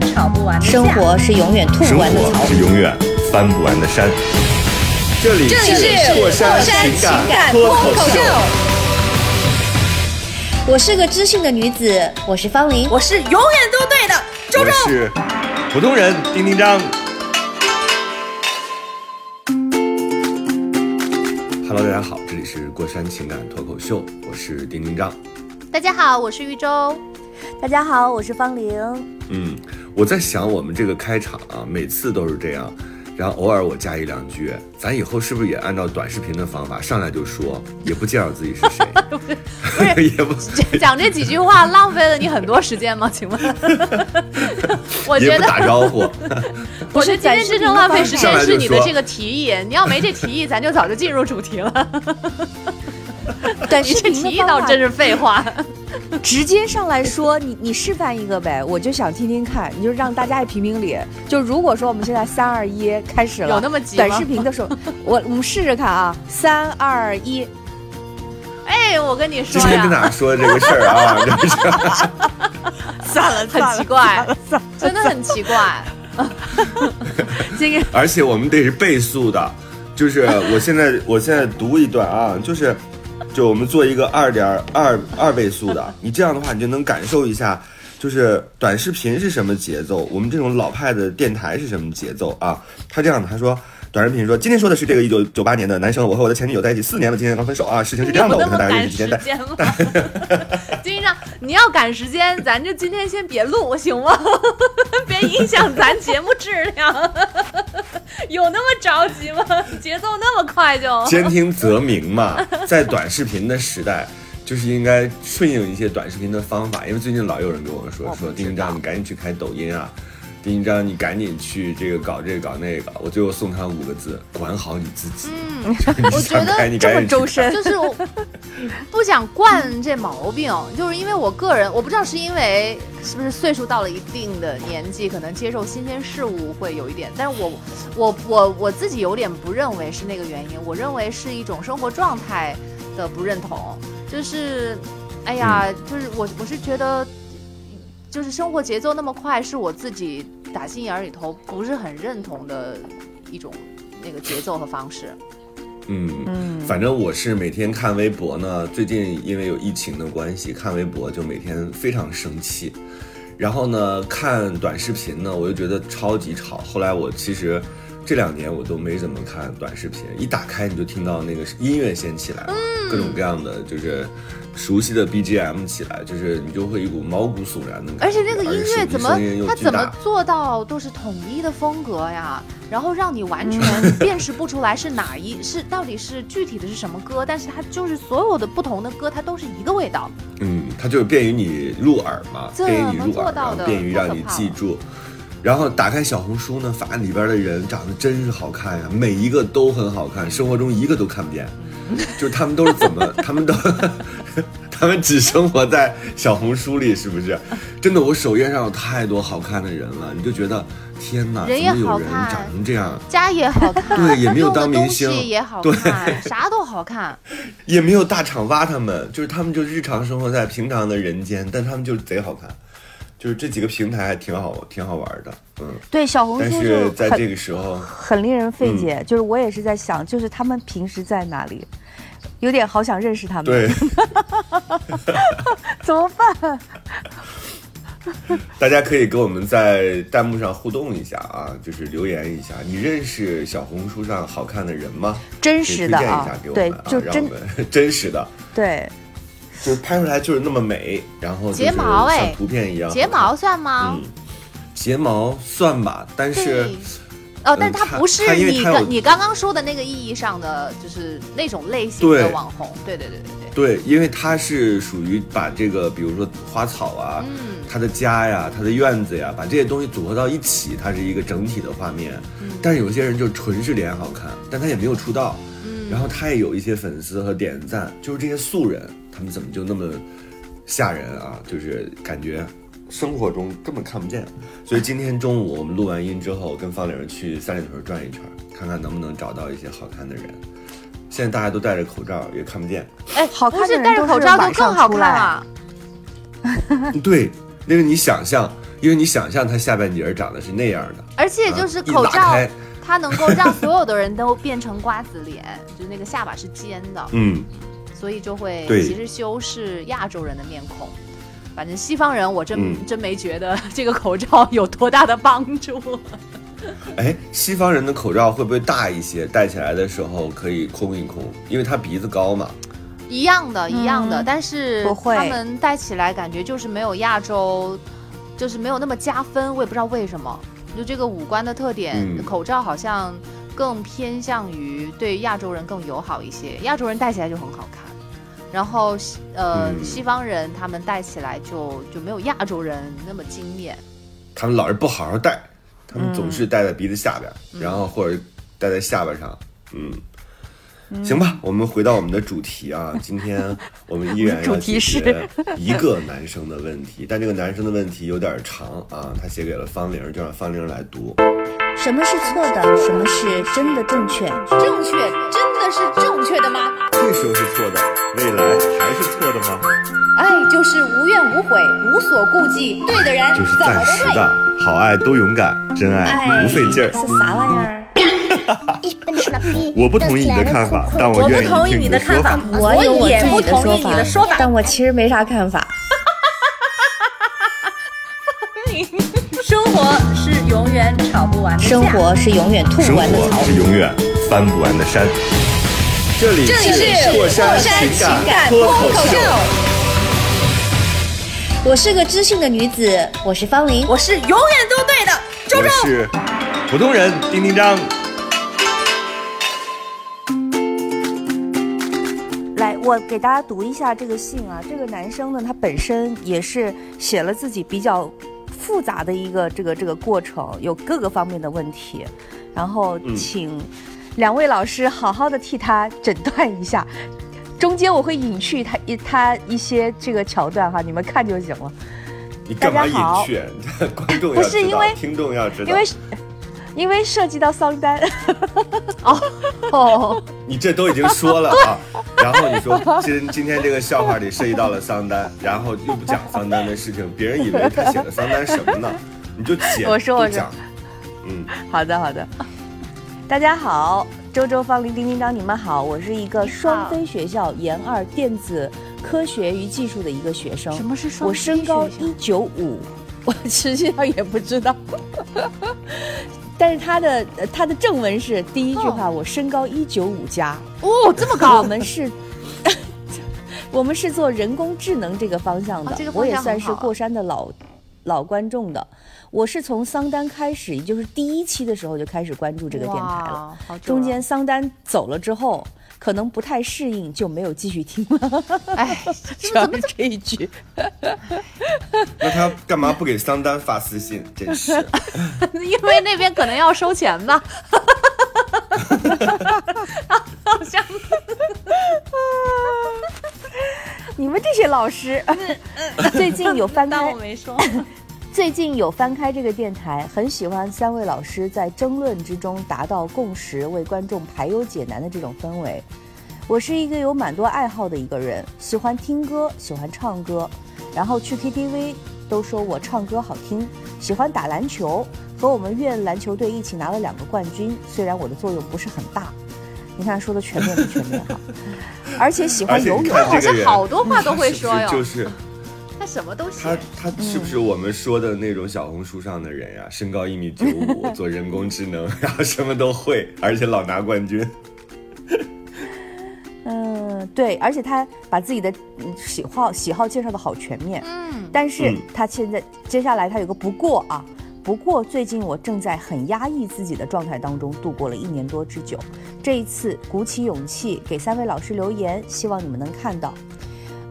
吵不完的架生活是永远吐不完的槽活。是永远翻不完的山。这里这里是过山情情感脱脱口秀，我是个知性的女子，我是方玲。我是永远都对的周我周。是普通人丁丁张。Hello，大家好，这里是过山情感脱口秀，我是丁丁张。大家好，我是玉州。大家好，我是方玲。嗯，我在想我们这个开场啊，每次都是这样，然后偶尔我加一两句，咱以后是不是也按照短视频的方法，上来就说，也不介绍自己是谁，也 不 讲这几句话浪费了你很多时间吗？请问，我觉得，打招呼，我觉得今天真正浪费时间是你的这个提议。你要没这提议，咱就早就进入主题了。短视你这提议频的方法倒真是废话。直接上来说，你你示范一个呗，我就想听听看，你就让大家也评评理。就如果说我们现在三二一开始了，有那么急吗短视频的时候，我我们试试看啊，三二一，哎，我跟你说今天跟大呀，家说这个事儿啊，真是。算了很奇怪，真的很奇怪。这个而且我们得是倍速的，就是我现在我现在读一段啊，就是就我们做一个二点二二倍速的，你这样的话你就能感受一下，就是短视频是什么节奏，我们这种老派的电台是什么节奏啊？他这样的，他说。短视频说，今天说的是这个一九九八年的男生，我和我的前女友在一起四年了，今天刚分手啊。事情是这样的，我跟他大概认识几天，但间吗？金长，你要赶时间，咱就今天先别录行吗？别影响咱节目质量。有那么着急吗？节奏那么快就？兼听则明嘛，在短视频的时代，就是应该顺应一些短视频的方法。因为最近老有人跟我说说，丁一章你赶紧去开抖音啊，丁一章你赶紧去这个搞这个搞那个。我最后送他五个字：管好你自己。嗯，我觉得这么周深，就是我 不想惯这毛病，就是因为我个人，我不知道是因为是不是岁数到了一定的年纪，可能接受新鲜事物会有一点，但是我我我我自己有点不认为是那个原因，我认为是一种生活状态的不认同，就是，哎呀，就是我我是觉得，就是生活节奏那么快，是我自己打心眼儿里头不是很认同的一种那个节奏和方式。嗯，嗯，反正我是每天看微博呢，最近因为有疫情的关系，看微博就每天非常生气。然后呢，看短视频呢，我就觉得超级吵。后来我其实这两年我都没怎么看短视频，一打开你就听到那个音乐先起来了，各种各样的就是熟悉的 BGM 起来，就是你就会一股毛骨悚然的感觉。而且那个音乐怎么它怎么做到都是统一的风格呀？然后让你完全 辨识不出来是哪一是到底是具体的是什么歌，但是它就是所有的不同的歌，它都是一个味道。嗯，它就是便于你入耳嘛，怎便于你么入耳，的然后便于让你记住。然后打开小红书呢，发现里边的人长得真是好看呀，每一个都很好看，生活中一个都看不见，就是他们都是怎么，他们都，他们只生活在小红书里，是不是？真的，我首页上有太多好看的人了，你就觉得天哪，人也好看长成这样？家也好看，对也没有当明星也好对看，啥都好看。也没有大厂挖他们，就是他们就日常生活在平常的人间，但他们就贼好看，就是这几个平台还挺好，挺好玩的，嗯。对小红但书就是在这个时候，很令人费解，就是我也是在想，就是他们平时在哪里，有点好想认识他们，对，怎么办？大家可以跟我们在弹幕上互动一下啊，就是留言一下，你认识小红书上好看的人吗？真可以推荐一实的啊下给，我对们啊，，就真让我们 真实的，对，就是拍出来就是那么美，然后睫毛哎像图片一样，睫毛算吗？嗯，睫毛算吧，但是对。哦，但是它它不是你刚你刚刚说的那个意义上的，就是那种类型的网红。对对对对对。对，因为他是属于把这个，比如说花草啊，嗯，他的家呀，他的院子呀，把这些东西组合到一起，它是一个整体的画面。但是有些人就纯是脸好看，但他也没有出道，然后他也有一些粉丝和点赞，就是这些素人，他们怎么就那么吓人啊？就是感觉生活中根本看不见。所以今天中午我们录完音之后，跟方玲去三里屯转一圈，看看能不能找到一些好看的人。现在大家都戴着口罩，也看不见。哎，好看不是戴着口罩就更好看啊！对，那个你想象，因为你想象他下半截儿长得是那样的，而且就是口罩，它能够让所有的人都变成瓜子脸，就是那个下巴是尖的，嗯，所以就会对其实修饰亚洲人的面孔。反正西方人我真、嗯真没觉得这个口罩有多大的帮助。哎，西方人的口罩会不会大一些？戴起来的时候可以空一空，因为他鼻子高嘛。一样的，一样的，嗯但是他们戴起来感觉就是没有亚洲，就是没有那么加分，我也不知道为什么。就这个五官的特点，嗯口罩好像更偏向于对亚洲人更友好一些，亚洲人戴起来就很好看。然后西呃、嗯西方人他们戴起来就就没有亚洲人那么惊艳。他们老是不好好戴，他们总嗯是戴在鼻子下边，然后或者戴在下巴上。嗯，行吧，我们回到我们的主题啊，今天我们依然要主题解是决一个男生的问题，但这个男生的问题有点长啊，他写给了方玲，就让方玲来读。什么是错的？什么是真的正确？正确真的是正确的吗？这时候是错的，未来还是错的吗？爱就是无怨无悔，无所顾忌，对的人就是。暂时的，好爱都勇敢，真爱不费劲儿。是啥玩意儿？我不同意你的看法，但我愿意我不同意听你的看法说法。，我也不同意你的说法。但我其实没啥看法。生活是永远吵不完的架生活是永远吐不生完的槽活。是永远翻不完的山。这里这里是过山情感脱口秀，我是个知性的女子，我是方玲。我是永远都对的，周我周。是普通人丁丁张。我给大家读一下这个信啊。这个男生呢，他本身也是写了自己比较复杂的一个这个这个过程，有各个方面的问题，然后嗯请两位老师好好的替他诊断一下。中间我会隐去他一他一些这个桥段哈，你们看就行了。你干嘛大家好隐去？观众要不是因为听众要知道，因为因为涉及到桑丹，哦哦，你这都已经说了啊，然后你说今今天这个笑话里涉及到了桑丹，然后又不讲桑丹的事情，别人以为他写的桑丹什么呢？你就写，我说我讲，嗯，好的，好的。大家好，周周、方林、丁丁张，你们好，我是一个双非学校研二电子科学与技术的一个学生。什么是双我身高一九五，我实际上也不知道。但是他的呃他的正文是第一句话，我身高一九五加。哦，这么高 我，们是，我们是做人工智能这个方向的，哦这个方我也算是过山的老老观众的。我是从桑丹开始，也就是第一期的时候就开始关注这个电台了。中间桑丹走了之后，可能不太适应，就没有继续听了。哎，主要是这一句。那他干嘛不给桑丹发私信？真是，因为那边可能要收钱吧。好像你们这些老师，最近有翻开当我没说。最近有翻开这个电台，很喜欢三位老师在争论之中达到共识，为观众排忧解难的这种氛围。我是一个有蛮多爱好的一个人，喜欢听歌，喜欢唱歌，然后去 KTV 都说我唱歌好听，喜欢打篮球，和我们院篮球队一起拿了两个冠军，虽然我的作用不是很大。你看说的全面不全面哈？而且喜欢游泳，好像好多话 都会说哟，就是他什么都他写。他是不是我们说的那种小红书上的人呀？身高一米九五，做人工智能，然后什么都会，而且老拿冠军。嗯，对，而且他把自己的嗯喜好喜好介绍的好全面。嗯，但是嗯他现在接下来他有个不过啊，不过最近我正在很压抑自己的状态当中度过了一年多之久，这一次鼓起勇气给三位老师留言，希望你们能看到。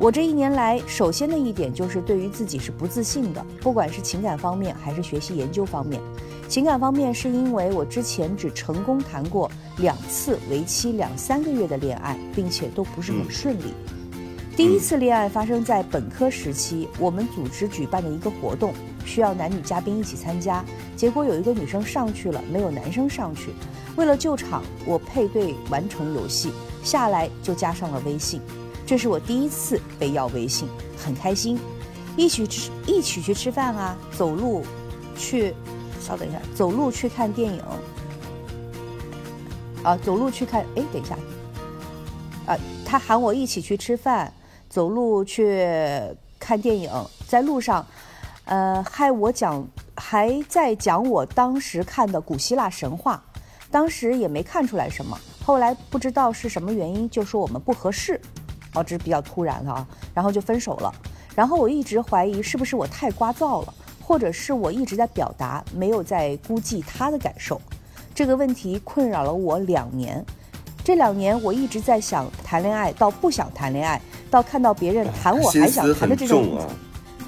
我这一年来，首先的一点就是对于自己是不自信的，不管是情感方面还是学习研究方面。情感方面是因为我之前只成功谈过两次为期两三个月的恋爱，并且都不是很顺利。第一次恋爱发生在本科时期，我们组织举办的一个活动，需要男女嘉宾一起参加，结果有一个女生上去了，没有男生上去。为了救场，我配对完成游戏，下来就加上了微信。这是我第一次被要微信，很开心，一起吃一起去吃饭啊，走路去，稍等一下，走路去看电影，啊，走路去看，哎，等一下，啊，他喊我一起去吃饭，走路去看电影，在路上，呃，害我讲，还在讲我当时看的古希腊神话，当时也没看出来什么，后来不知道是什么原因，就说我们不合适，哦，这是比较突然的啊，然后就分手了，然后我一直怀疑是不是我太聒噪了，或者是我一直在表达，没有在估计他的感受。这个问题困扰了我两年，这两年我一直在想谈恋爱，到不想谈恋爱，到看到别人谈我还想谈的这种。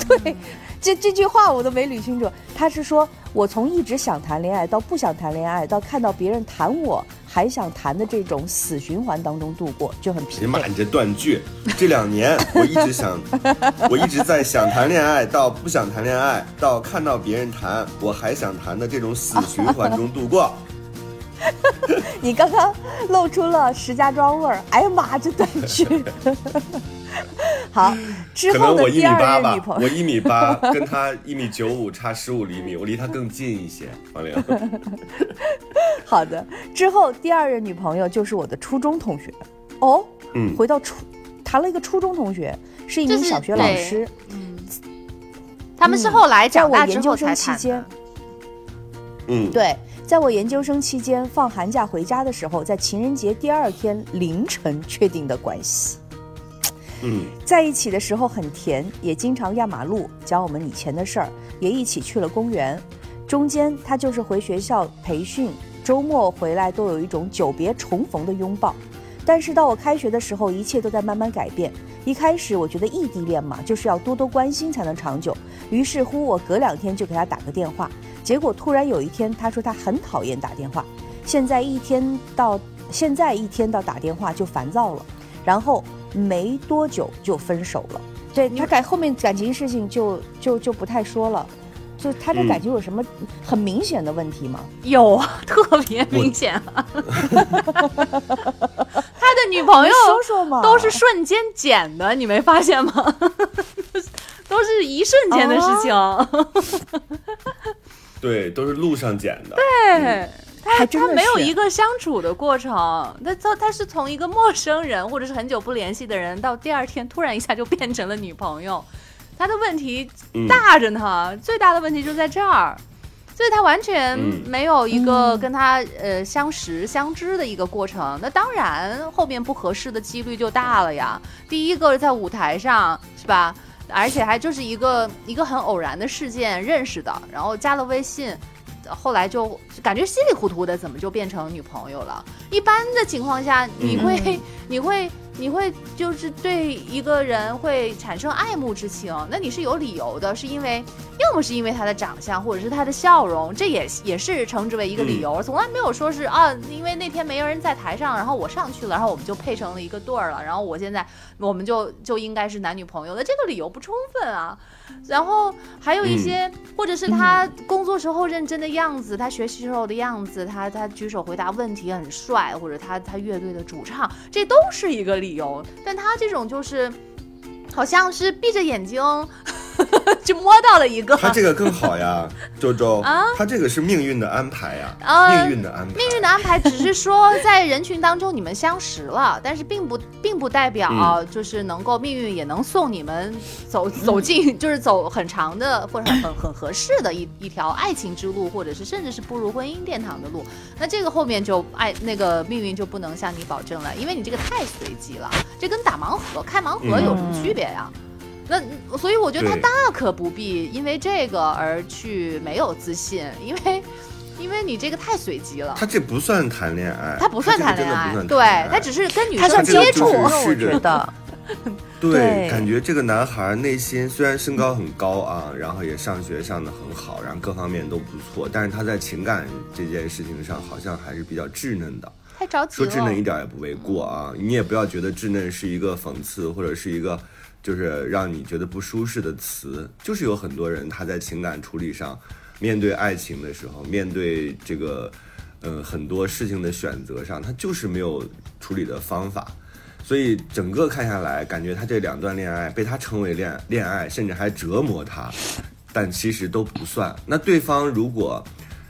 对，这这句话我都没捋清楚。他是说我从一直想谈恋爱到不想谈恋爱，到看到别人谈我还想谈的这种死循环当中度过，就很疲你妈，你这断句！这两年我一直想，我一直在想谈恋爱，到不想谈恋爱，到看到别人谈我还想谈的这种死循环中度过。你刚刚露出了石家庄味儿，哎呀妈，这断句。好，之可后能我一米的第二八吧任女，朋友，我一米八，跟他一米九五，差十五厘米，我离他更近一些。王玲，好的，之后第二任女朋友就是我的初中同学。哦，嗯，回到初，谈了一个初中同学，是一名小学老对师。他们是后来在长大之我研究生后才谈期间的。，嗯，对，在我研究生期间放寒假回家的时候，在情人节第二天凌晨确定的关系。在一起的时候很甜，也经常压马路，讲我们以前的事儿，也一起去了公园。中间他就是回学校培训，周末回来都有一种久别重逢的拥抱。但是到我开学的时候，一切都在慢慢改变。一开始我觉得异地恋嘛，就是要多多关心才能长久。于是乎，我隔两天就给他打个电话。结果突然有一天，他说他很讨厌打电话，现在一天到现在一天到打电话就烦躁了，然后没多久就分手了。对他感后面感情事情就就就不太说了，就他这嗯感情有什么很明显的问题吗？有啊，特别明显啊。他的女朋友说说嘛，都是瞬间捡的，你没发现吗？都是一瞬间的事情。对，都是路上捡的。对，他他没有一个相处的过程，他他他是从一个陌生人或者是很久不联系的人，到第二天突然一下就变成了女朋友。他的问题嗯大着呢，最大的问题就在这儿。所以他完全嗯没有一个嗯跟他、呃相识相知的一个过程，那当然后面不合适的几率就大了呀。第一个在舞台上是吧？而且还就是一个一个很偶然的事件认识的，然后加了微信，后来就感觉稀里糊涂的，怎么就变成女朋友了？一般的情况下，你会、嗯你会 你会就是对一个人会产生爱慕之情，那你是有理由的，是因为要么是因为他的长相，或者是他的笑容，这也也是称之为一个理由，从来没有说是啊，因为那天没有人在台上，然后我上去了，然后我们就配成了一个对儿了，然后我现在我们就就应该是男女朋友，的这个理由不充分啊。然后还有一些，或者是他工作时候认真的样子，他学习时候的样子，他他举手回答问题很帅，或者他他乐队的主唱，这都是一个理由。但他这种就是，好像是闭着眼睛 就摸到了一个，他这个更好呀，周周，啊？他这个是命运的安排呀，啊命运的安排，命运的安排只是说在人群当中你们相识了，但是并不并不代表、嗯。就是能够命运也能送你们走 走进就是走很长的或者很很很合适的一一条爱情之路，或者是甚至是步入婚姻殿堂的路。那这个后面就爱那个命运就不能向你保证了，因为你这个太随机了，这跟打盲盒开盲盒有什么区别呀？那所以我觉得他大可不必因为这个而去没有自信，因为因为你这个太随机了。他这不算谈恋爱，他不算谈恋爱，对他只是跟女生接触我觉得。对，对感觉这个男孩内心虽然身高很高啊，然后也上学上的很好，然后各方面都不错，但是他在情感这件事情上好像还是比较稚嫩的。太着急了。说稚嫩一点也不为过啊，你也不要觉得稚嫩是一个讽刺或者是一个就是让你觉得不舒适的词，就是有很多人他在情感处理上，面对爱情的时候，面对这个呃很多事情的选择上，他就是没有处理的方法。所以整个看下来，感觉他这两段恋爱被他称为恋恋爱，甚至还折磨他，但其实都不算。那对方如果，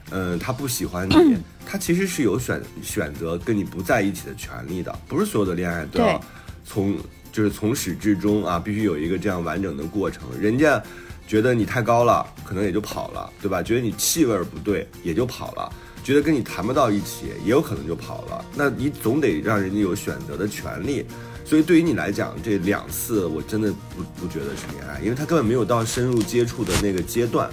嗯、他不喜欢你，他其实是有选选择跟你不在一起的权利的。不是所有的恋爱都要从就是从始至终啊，必须有一个这样完整的过程。人家觉得你太高了，可能也就跑了，对吧？觉得你气味儿不对，也就跑了。觉得跟你谈不到一起，也有可能就跑了。那你总得让人家有选择的权利。所以对于你来讲，这两次我真的不不觉得是恋爱，因为他根本没有到深入接触的那个阶段，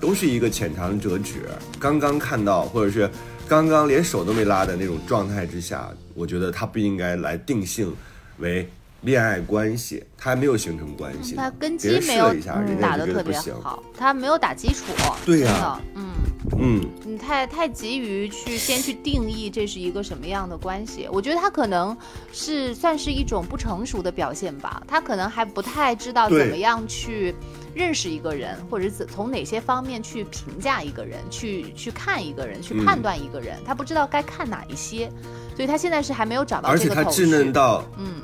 都是一个浅尝辄止，刚刚看到或者是刚刚连手都没拉的那种状态之下，我觉得他不应该来定性为恋爱关系，他还没有形成关系呢。他根基没有打得特别。好，他没有打基础。对呀嗯。嗯，你太太急于去先去定义这是一个什么样的关系，我觉得他可能是算是一种不成熟的表现吧，他可能还不太知道怎么样去认识一个人，或者是从哪些方面去评价一个人，去去看一个人，去嗯判断一个人，他不知道该看哪一些，所以他现在是还没有找到而。且他稚嫩到嗯，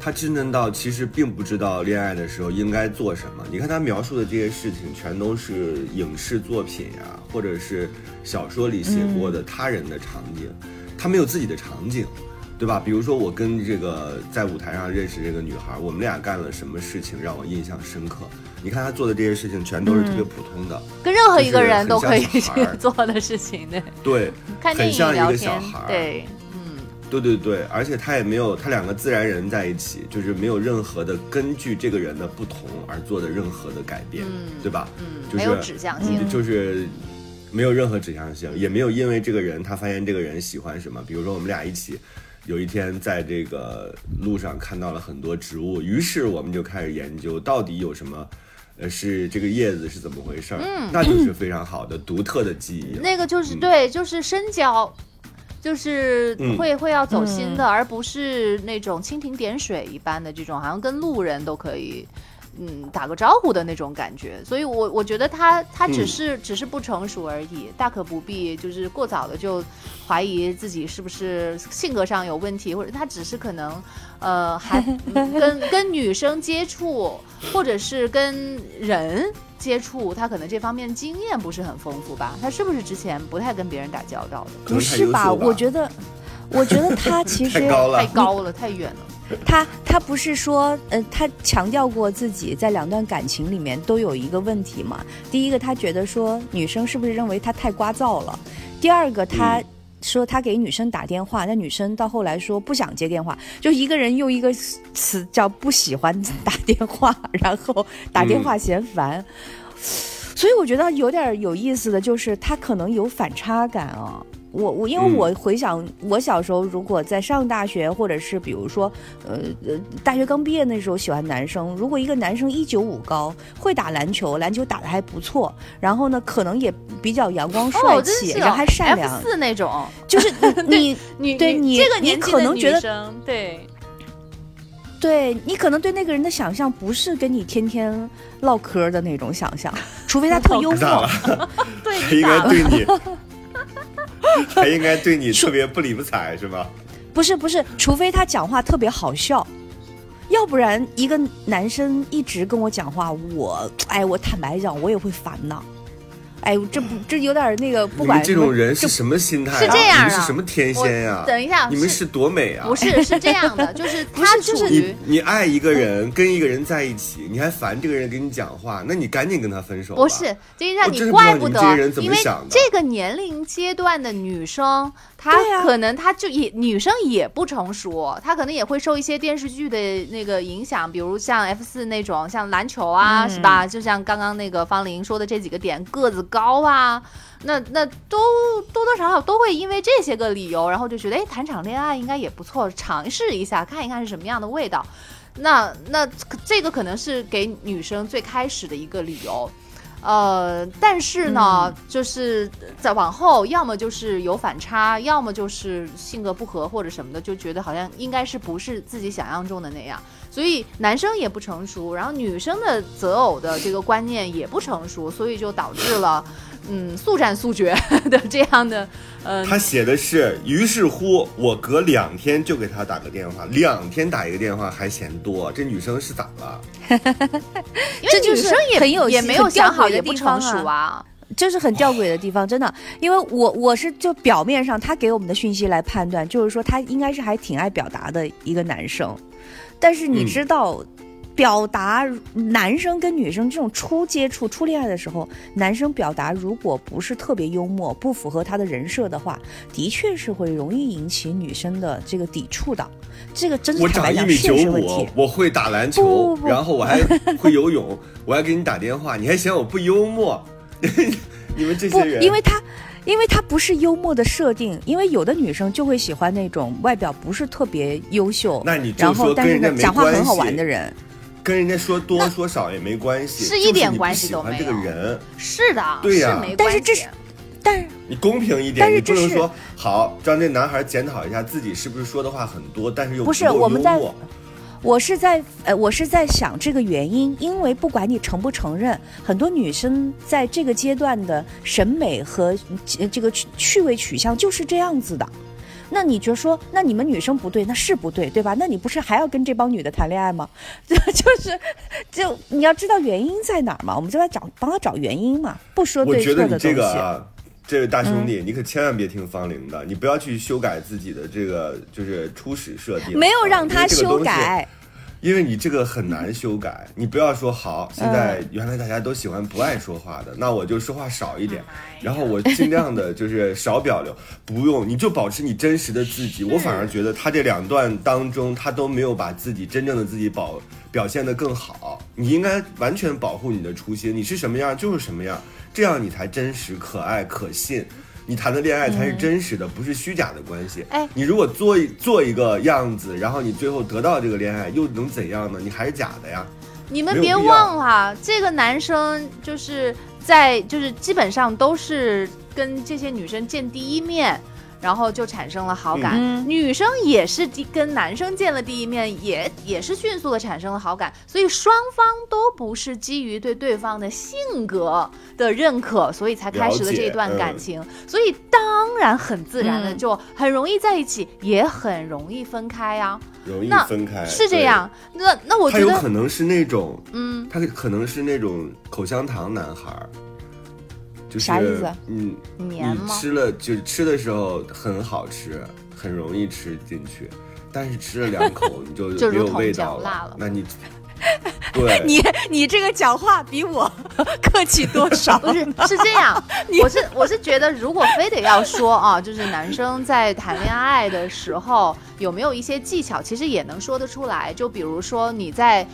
他稚嫩到其实并不知道恋爱的时候应该做什么。你看他描述的这些事情，全都是影视作品呀、或者是小说里写过的他人的场景，他没有自己的场景，对吧？比如说我跟这个在舞台上认识这个女孩，我们俩干了什么事情让我印象深刻？你看他做的这些事情，全都是特别普通的，跟任何一个人都可以去做的事情，对，对，看电影很像一聊天个小孩，儿对，嗯。对对对，而且他也没有，他两个自然人在一起，就是没有任何的根据这个人的不同而做的任何的改变，嗯对吧？嗯，就是没有指向性。嗯就是没有任何指向性，也没有因为这个人他发现这个人喜欢什么，比如说我们俩一起。有一天在这个路上看到了很多植物，于是我们就开始研究到底有什么，呃，是这个叶子是怎么回事儿，嗯那就是非常好的独特的记忆。那个就是、嗯对，就是深交，就是嗯。会、会要走心的，而不是那种蜻蜓点水一般的这种，好像跟路人都可以。嗯，打个招呼的那种感觉，所以我我觉得他他只嗯。是、只是不成熟而已，大可不必就是过早的就怀疑自己是不是性格上有问题，或者他只是可能呃还、嗯跟跟女生接触，或者是跟人接触，他可能这方面经验不是很丰富吧？他是不是之前不太跟别人打交道的？不是吧？我觉得，我觉得他其实 太高了太高了，太远了。他他不是说，呃，他强调过自己在两段感情里面都有一个问题嘛。第一个，他觉得说女生是不是认为他太聒噪了；第二个，他嗯说他给女生打电话，那女生到后来说不想接电话，就一个人用一个词叫不喜欢打电话，然后打电话嫌烦。所以我觉得有点有意思的就是他可能有反差感啊。我我因为嗯我回想我小时候，如果在上大学，或者是比如说，呃呃，大学刚毕业那时候喜欢男生，如果一个男生一九五高，会打篮球，篮球打得还不错，然后呢，可能也比较阳光帅气，哦、然后还善 F 良，四那种就是你 你，对你这个你可能觉得生对，对你可能对那个人的想象不是跟你天天唠嗑的那种想象，除非他特幽咋默了。对还应该？对你，他应该对你特别不理不睬是吗？不是不是，除非他讲话特别好笑，要不然一个男生一直跟我讲话，我哎，我坦白讲，我也会烦呐。哎，这不这有点那个，不你管们这种人是什么心态啊？是这样你们是什么天仙呀、等一下，你们是多美啊！不是是这样的？就是 他就是你你爱一个人，跟一个人在一起，你还烦这个人跟你讲话，那你赶紧跟他分手。不是，金一我上，真是不知道你怪不得们这些人，怎么因为想这个年龄阶段的女生，她可能她就也女生也不成熟，她可能也会受一些电视剧的那个影响，比如像 F 四那种，像篮球啊，嗯是吧？就像刚刚那个方玲说的这几个点，个子高高啊。那那都多多少少都会因为这些个理由，然后就觉得哎，谈场恋爱应该也不错，尝试一下看一看是什么样的味道。那那这个可能是给女生最开始的一个理由。呃，但是呢，就是在往后，要么就是有反差，要么就是性格不合或者什么的，就觉得好像应该是不是自己想象中的那样，所以男生也不成熟，然后女生的择偶的这个观念也不成熟，所以就导致了，嗯，速战速决 的这样的，呃、他写的是，于是乎我隔两天就给他打个电话，两天打一个电话还嫌多，这女生是咋了？因为这就是女生也很有也没有想好，的也不成熟啊。这是很吊诡的地方，真的，因为我我是就表面上他给我们的讯息来判断，就是说他应该是还挺爱表达的一个男生，但是你嗯知道，表达男生跟女生这种初接触、初恋爱的时候，男生表达如果不是特别幽默，不符合他的人设的话，的确是会容易引起女生的这个抵触的。这个真是我坦白讲长一米九现实问题五。，我会打篮球，不不不然后我还会游泳，我还给你打电话，你还嫌我不幽默？你们这不些人，，因为他，因为他不是幽默的设定，因为有的女生就会喜欢那种外表不是特别优秀，那你就然后说但是呢跟人家没关讲话很好玩的人。跟人家说多说少也没关系，是一点关系喜欢这个都没有人，是的，对呀但是这是但是你公平一点，但是这是你不能说好让这男孩检讨一下自己是不是说的话很多，但是又不是够我们在幽默我是在呃，我是在想这个原因，因为不管你承不承认，很多女生在这个阶段的审美和呃这个趣趣味取向就是这样子的。那你就说，那你们女生不对，那是不对，对吧？那你不是还要跟这帮女的谈恋爱吗？就是，就你要知道原因在哪儿嘛，我们就来找帮他找原因嘛，不说我对觉得你这个啊，这位大兄弟，你可千万别听方玲的，你不要去修改自己的这个就是初始设定，没有啊让他修，改，因为你这个很难修改。你不要说好，现在原来大家都喜欢不爱说话的，那我就说话少一点，然后我尽量的就是少表流，不用，你就保持你真实的自己。我反而觉得他这两段当中，他都没有把自己真正的自己保表现得更好。你应该完全保护你的初心，你是什么样就是什么样，这样你才真实、可爱、可信。你谈的恋爱才是真实的，不是虚假的关系。哎你如果做一做一个样子，然后你最后得到这个恋爱，又能怎样呢？你还是假的呀。你们别忘了，这个男生就是在就是基本上都是跟这些女生见第一面，然后就产生了好感。嗯女生也是第跟男生见了第一面，也也是迅速的产生了好感，所以双方都不是基于对对方的性格的认可，所以才开始了这段感情。所以当然很自然的嗯就很容易在一起，也很容易分开啊，容易那分开，是这样。那那我对。他有觉得可能是那种，嗯。他可能是那种口香糖男孩儿，就是啥意思嗯，黏吗？你吃了就吃的时候很好吃，很容易吃进去，但是吃了两口你就 就没有味道蜡了那你 对你你这个讲话比我 客气多少？不是，是这样，我是我是觉得，如果非得要说啊，就是男生在谈恋爱的时候有没有一些技巧，其实也能说得出来。就比如说你在，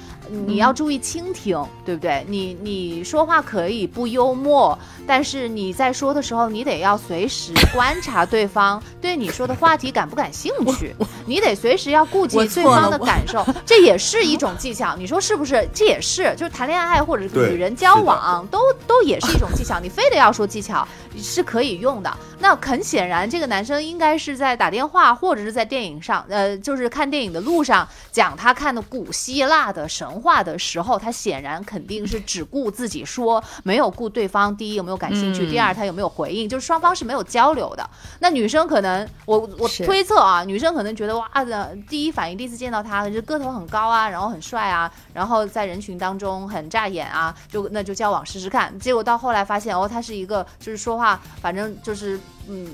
你要注意倾听，对不对？你你说话可以不幽默，但是你在说的时候，你得要随时观察对方对你说的话题感不感兴趣，你得随时要顾及对方的感受，这也是一种技巧。你说是不是？这也是，就是谈恋爱或者是与人交往，都都也是一种技巧。你非得要说技巧是可以用的。那很显然，这个男生应该是在打电话或者是在电影上，呃，就是看电影的路上讲他看的古希腊的神话的时候，他显然肯定是只顾自己说，没有顾对方第一有没有感兴趣，嗯第二他有没有回应，就是双方是没有交流的。那女生可能，我我推测啊，女生可能觉得哇的第一反应，第一次见到他，就是个头很高啊，然后很帅啊，然后在人群当中很扎眼啊，就那就交往试试看。结果到后来发现，哦，他是一个就是说话，反正就是嗯。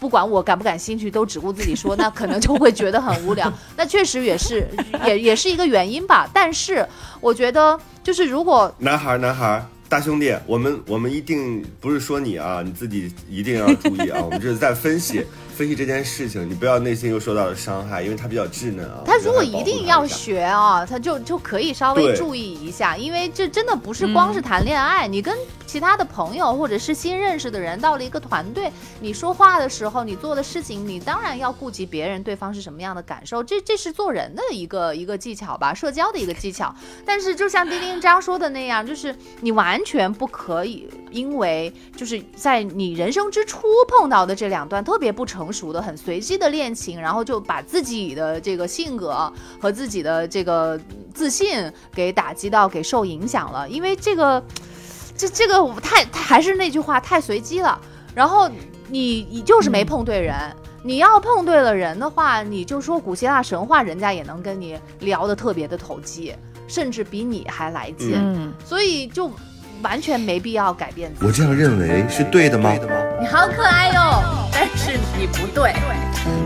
不管我感不感兴趣，都只顾自己说，那可能就会觉得很无聊。那确实也是，也也是一个原因吧。但是我觉得，就是如果男孩男孩。大兄弟，我们我们一定不是说你啊，你自己一定要注意啊！我们这是在分析分析这件事情，你不要内心又受到了伤害，因为他比较稚嫩啊。他如果一定要学啊，他就就可以稍微注意一下，因为这真的不是光是谈恋爱，你跟其他的朋友或者是新认识的人到了一个团队，你说话的时候，你做的事情，你当然要顾及别人对方是什么样的感受，这这是做人的一个一个技巧吧，社交的一个技巧。但是就像丁丁张说的那样，就是你完全不可以因为就是在你人生之初碰到的这两段特别不成熟的、很随机的恋情，然后就把自己的这个性格和自己的这个自信给打击到、给受影响了，因为这个。这这个太还是那句话，太随机了。然后你你就是没碰对人，你要碰对了人的话，你就说古希腊神话，人家也能跟你聊得特别的投机，甚至比你还来劲。嗯，所以就完全没必要改变自己。我这样认为是对的吗？你好可爱哟、但是你不对。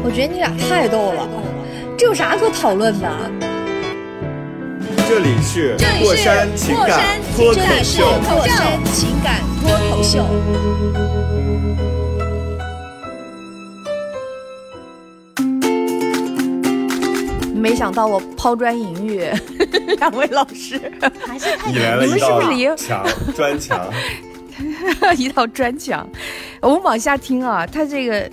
我觉得你俩太逗了，这有啥可讨论的？这里是这里是过山情感脱口这里是秀。过山情感脱口秀。没想到我抛砖引玉，两位老师。还是太你来了你们一道是不是也墙砖墙，一道砖墙。我们往下听啊，他这个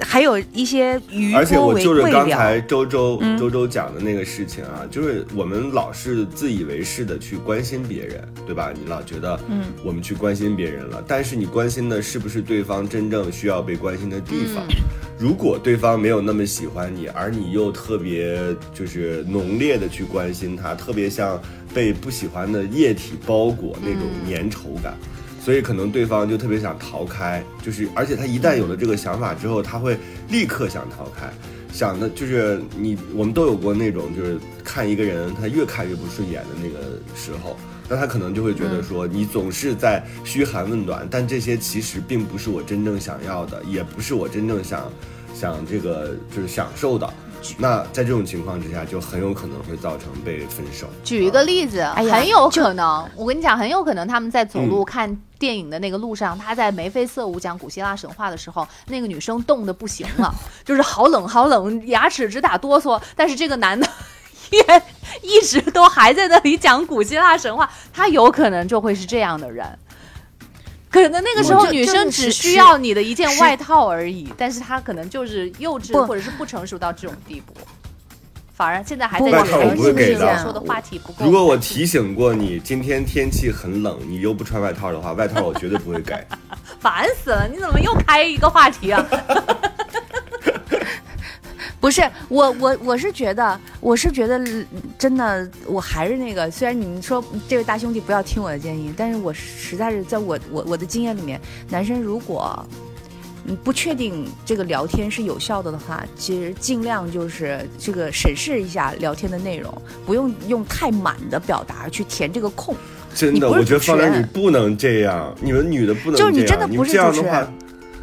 还有一些余而且我就是。刚才周周嗯周周讲的那个事情啊，就是我们老是自以为是的去关心别人，对吧？你老觉得嗯我们去关心别人了，但是你关心的是不是对方真正需要被关心的地方？如果对方没有那么喜欢你，而你又特别就是浓烈的去关心他，特别像被不喜欢的液体包裹那种粘稠感。所以可能对方就特别想逃开，就是而且他一旦有了这个想法之后，他会立刻想逃开，想的就是你我们都有过那种就是看一个人他越看越不顺眼的那个时候，那他可能就会觉得说你总是在嘘寒问暖，但这些其实并不是我真正想要的，也不是我真正想想这个就是享受的。那在这种情况之下，就很有可能会造成被分手。举一个例子，呀很有可能，我跟你讲，很有可能他们在走路嗯看电影的那个路上，他在眉飞色舞讲古希腊神话的时候，那个女生冻得不行了，就是好冷好冷，牙齿直打哆嗦，但是这个男的。也一直都还在那里讲古希腊神话，他有可能就会是这样的人。可能那个时候女生只需要你的一件外套而已，但是她可能就是幼稚或者是不成熟到这种地步。反而现在还在外套我不会给的说的话题不够。如果我提醒过你今天天气很冷，你又不穿外套的话，外套我绝对不会给。烦死了！你怎么又开一个话题啊？不是我我我是觉得我是觉得嗯真的我还是那个，虽然你们说这位大兄弟不要听我的建议，但是我实在是在我我我的经验里面，男生如果你不确定这个聊天是有效的的话，其实尽量就是这个审视一下聊天的内容，不用用太满的表达去填这个空。真的，我觉得方然你不能这样，你们女的不能这样。就是你真的不是你这样的话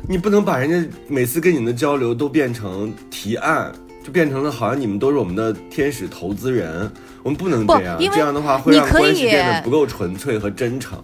你不能把人家每次跟你的交流都变成提案，就变成了好像你们都是我们的天使投资人。我们不能这样，这样的话会让关系变得不够纯粹和真诚。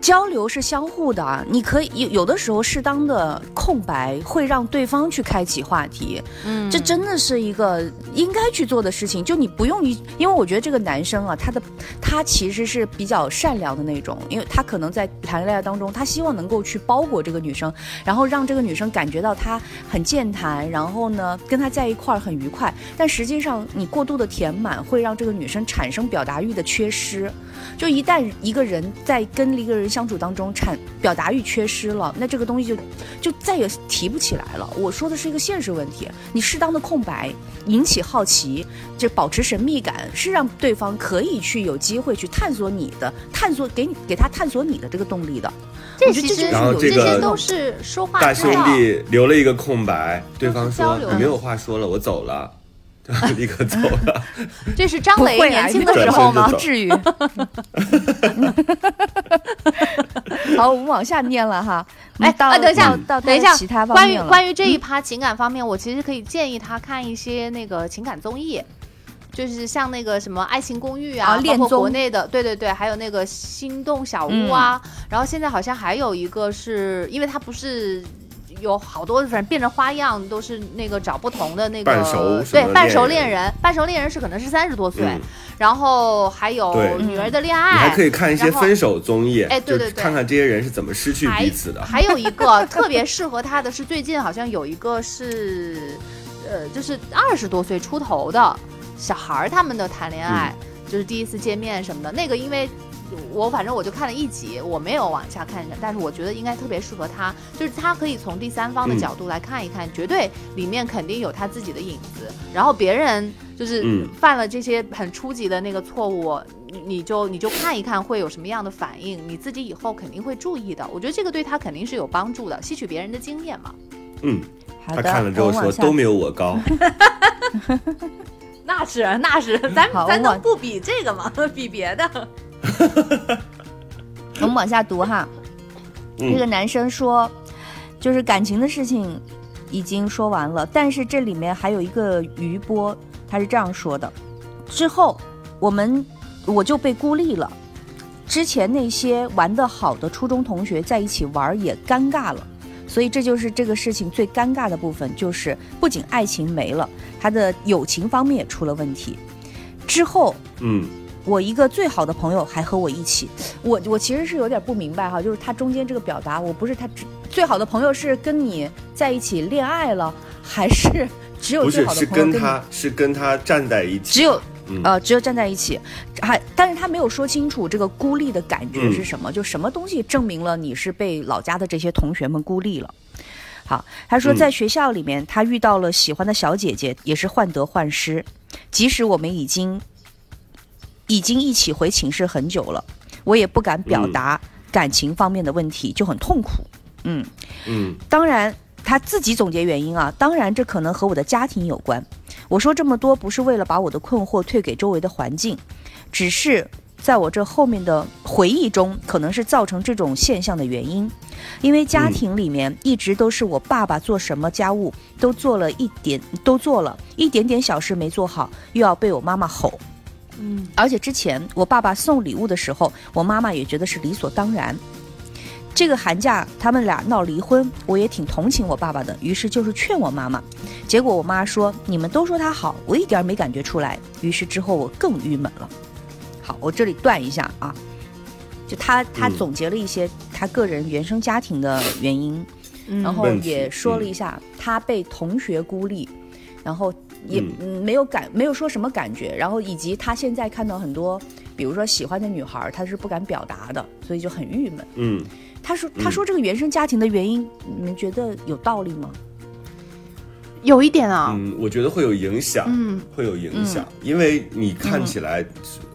交流是相互的啊，你可以有有的时候适当的空白会让对方去开启话题，嗯这真的是一个应该去做的事情。就你不用一，因为我觉得这个男生啊，他的他其实是比较善良的那种，因为他可能在谈恋爱当中，他希望能够去包裹这个女生，然后让这个女生感觉到他很健谈，然后呢跟他在一块儿很愉快。但实际上你过度的填满会让这个女生产生表达欲的缺失。就一旦一个人在跟一个人相处当中产表达欲缺失了，那这个东西就就再也提不起来了。我说的是一个现实问题，你适当的空白，引起好奇，就保持神秘感，是让对方可以去有机会去探索你的，探索给你给他探索你的这个动力的。这其实我觉得这就是然后有这些都是说话大兄。弟留了一个空白，对方说交流你没有话说了，我走了，就 立刻走了。这是张磊年轻的时候吗至于。好，我们往下念了哈。哎等一下到，等一下其他，方关于。关于这一趴情感方面，我其实可以建议他看一些那个情感综艺。就是像那个什么《爱情公寓》啊，包括国内的，对对对，还有那个《心动小屋》啊，然后现在好像还有一个是，因为它不是有好多反正变着花样，都是那个找不同的那个半熟对半熟恋人，半熟恋人是可能是三十多岁，嗯然后还有女儿的恋你爱，还可以看一些分手综艺，哎对对对看看这些人是怎么失去彼此的。还有一个 特别适合他的是，最近好像有一个是，呃，就是二十多岁出头的小孩儿他们的谈恋爱，嗯就是第一次见面什么的。那个因为我反正我就看了一集，我没有往下看，但是我觉得应该特别适合他，就是他可以从第三方的嗯角度来看一看，绝对里面肯定有他自己的影子。然后别人就是嗯犯了这些很初级的那个错误，你你就你就看一看会有什么样的反应，你自己以后肯定会注意的。我觉得这个对他肯定是有帮助的，吸取别人的经验嘛。嗯，他看了之后说都没有我高。那是 那是，咱咱能不比这个吗？比别的。我们往下读哈。这个嗯男生说，就是感情的事情已经说完了，但是这里面还有一个余波，他是这样说的：之后我们我就被孤立了，之前那些玩得好的初中同学在一起玩也尴尬了。所以这就是这个事情最尴尬的部分，就是不仅爱情没了，他的友情方面也出了问题。之后嗯，我一个最好的朋友还和我一起，我我其实是有点不明白哈，就是他中间这个表达，我不是他只最好的朋友是跟你在一起恋爱了，还是 只有最好的朋友跟他是跟他站在一起，只有嗯。呃只有站在一起，还但是他没有说清楚这个孤立的感觉是什么，就什么东西证明了你是被老家的这些同学们孤立了。好，他说嗯。在学校里面，他遇到了喜欢的小姐姐，也是患得患失。即使我们已经已经一起回寝室很久了，我也不敢表达感情方面的问题，就很痛苦。嗯，嗯当然他自己总结原因啊，当然这可能和我的家庭有关。我说这么多不是为了把我的困惑推给周围的环境，只是在我这后面的回忆中，可能是造成这种现象的原因。因为家庭里面一直都是我爸爸做什么家务都做了一点，都做了一点点小事没做好，又要被我妈妈吼。嗯，而且之前我爸爸送礼物的时候，我妈妈也觉得是理所当然。这个寒假他们俩闹离婚，我也挺同情我爸爸的，于是就是劝我妈妈。结果我妈说：“你们都说他好，我一点没感觉出来。”于是之后我更郁闷了。好，我这里断一下啊，就他他嗯总结了一些他个人原生家庭的原因，嗯然后也说了嗯一下他被同学孤立，然后也没有感没有说什么感觉，然后以及他现在看到很多，比如说喜欢的女孩，他是不敢表达的，所以就很郁闷。嗯，他说他说这个原生家庭的原因，你们觉得有道理吗？有一点啊，嗯，我觉得会有影响，嗯。会有影响，因为你看起来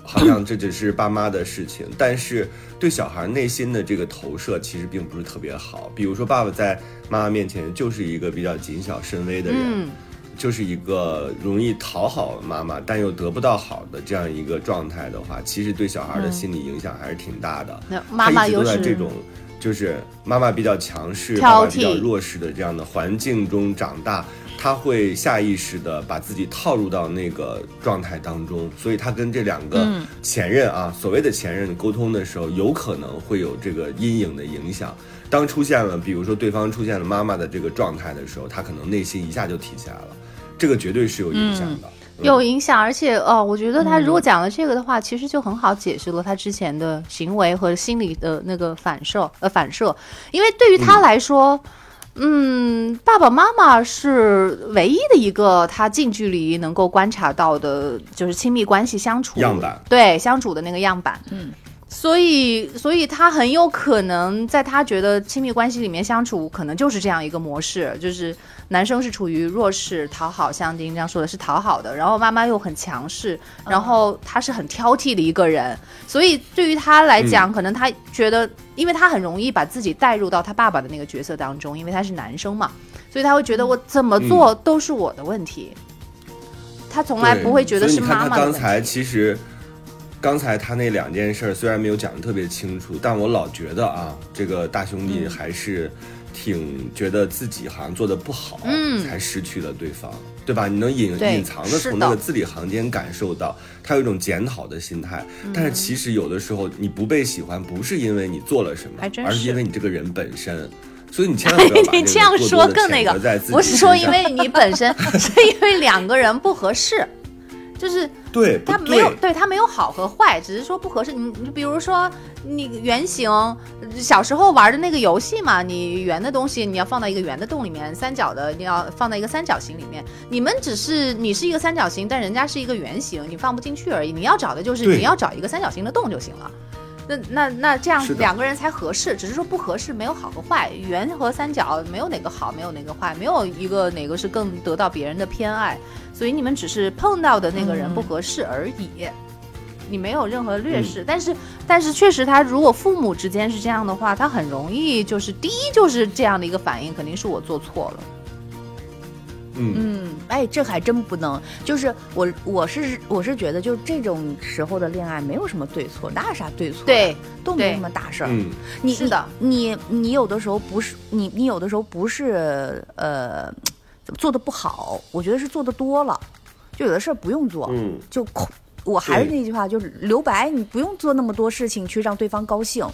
好像这只是爸妈的事情，但是对小孩内心的这个投射其实并不是特别好。比如说，爸爸在妈妈面前就是一个比较谨小慎微的人，嗯就是一个容易讨好妈妈但又得不到好的这样一个状态的话，其实对小孩的心理影响还是挺大的。那妈妈他一直又是都在这种就是妈妈比较强势、挑爸爸比较弱势的这样的环境中长大，他会下意识的把自己套入到那个状态当中，所以他跟这两个嗯前任啊，所谓的前任沟通的时候，有可能会有这个阴影的影响。当出现了，比如说对方出现了妈妈的这个状态的时候，他可能内心一下就提起来了，这个绝对是有影响的。嗯有影响，而且哦，我觉得他如果讲了这个的话，其实就很好解释了他之前的行为和心理的那个反射，呃，反射，因为对于他来说。嗯，爸爸妈妈是唯一的一个他近距离能够观察到的，就是亲密关系相处样板对相处的那个样板。嗯，所以，所以他很有可能在他觉得亲密关系里面相处，可能就是这样一个模式，就是男生是处于弱势、讨好，像丁这样说的是讨好的，然后妈妈又很强势，然后他是很挑剔的一个人，所以对于他来讲，可能他觉得，因为他很容易把自己带入到他爸爸的那个角色当中，因为他是男生嘛，所以他会觉得我怎么做都是我的问题，他从来不会觉得是所以你看他妈妈的问题。刚才其实，刚才他那两件事儿虽然没有讲的特别清楚，但我老觉得啊，这个大兄嗯弟还是挺觉得自己好像做的不好，嗯。才失去了对方，对吧？你能隐隐藏的从那个字里行间感受到他有一种检讨的心态，嗯。但是其实有的时候你不被喜欢，不是因为你做了什么，是。而是因为你这个人本身。所以你千万不要把 你这样说更那个，不是说因为你本身，是因为两个人不合适，就是对它没有对它没有好和坏，只是说不合适。你你比如说你圆形，小时候玩的那个游戏嘛，你圆的东西你要放到一个圆的洞里面，三角的你要放到一个三角形里面。你们只是你是一个三角形，但人家是一个圆形，你放不进去而已。你要找的就是你要找一个三角形的洞就行了。那那那这样两个人才合适，只是说不合适，没有好和坏，圆和三角没有哪个好，没有哪个坏，没有一个哪个是更得到别人的偏爱，所以你们只是碰到的那个人不合适而已，你没有任何劣势。但是但是确实，他如果父母之间是这样的话，他很容易就是第一就是这样的一个反应，肯定是我做错了。嗯，哎，这还真不能。就是我，我是我是觉得，就这种时候的恋爱没有什么对错，哪有啥对错？对，都没什么大事儿。嗯，你是的，你你有的时候不是你你有的时候不是呃做的不好，我觉得是做的多了，就有的事儿不用做，嗯，就空。我还是那句话，就是留白，你不用做那么多事情去让对方高兴。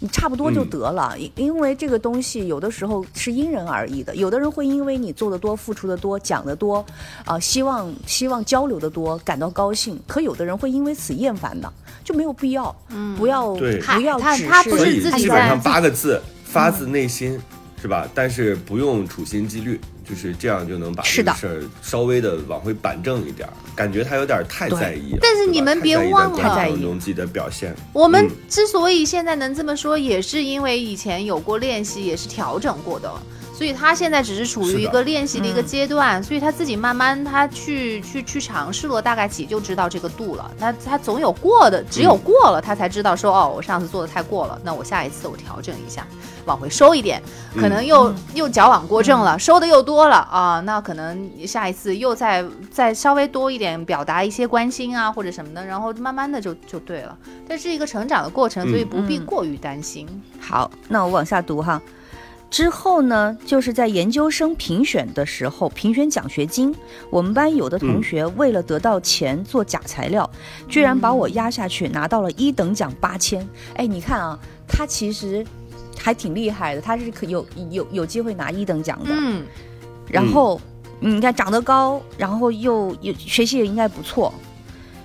你差不多就得了，因因为这个东西有的时候是因人而异的。有的人会因为你做的多、付出的多、讲的多，啊，希望希望交流的多感到高兴。可有的人会因为此厌烦的，就没有必要。嗯，不要不要只是自己基本上八个字，发自内心，是吧？但是不用处心积虑。就是这样就能把这个事儿稍微的往回板正一点，感觉他有点太在意。但是你们别忘了，在意自己的表现。我们之所以现在能这么说，也是因为以前有过练习，也是调整过的。所以他现在只是处于一个练习的一个阶段，所以他自己慢慢他去去去尝试了，大概几就知道这个度了。他他总有过的，只有过了他才知道说哦，我上次做的太过了，那我下一次我调整一下，往回收一点，可能又又矫枉过正了，收的又多了啊，那可能下一次又再再稍微多一点表达一些关心啊或者什么的，然后慢慢的就就对了。这是一个成长的过程，所以不必过于担心。好，那我往下读哈。之后呢，就是在研究生评选的时候，评选奖学金。我们班有的同学为了得到钱做假材料，居然把我压下去，拿到了一等奖八千。哎，你看啊，他其实还挺厉害的，他是可有有有机会拿一等奖的。嗯。然后你看长得高，然后又又学习也应该不错。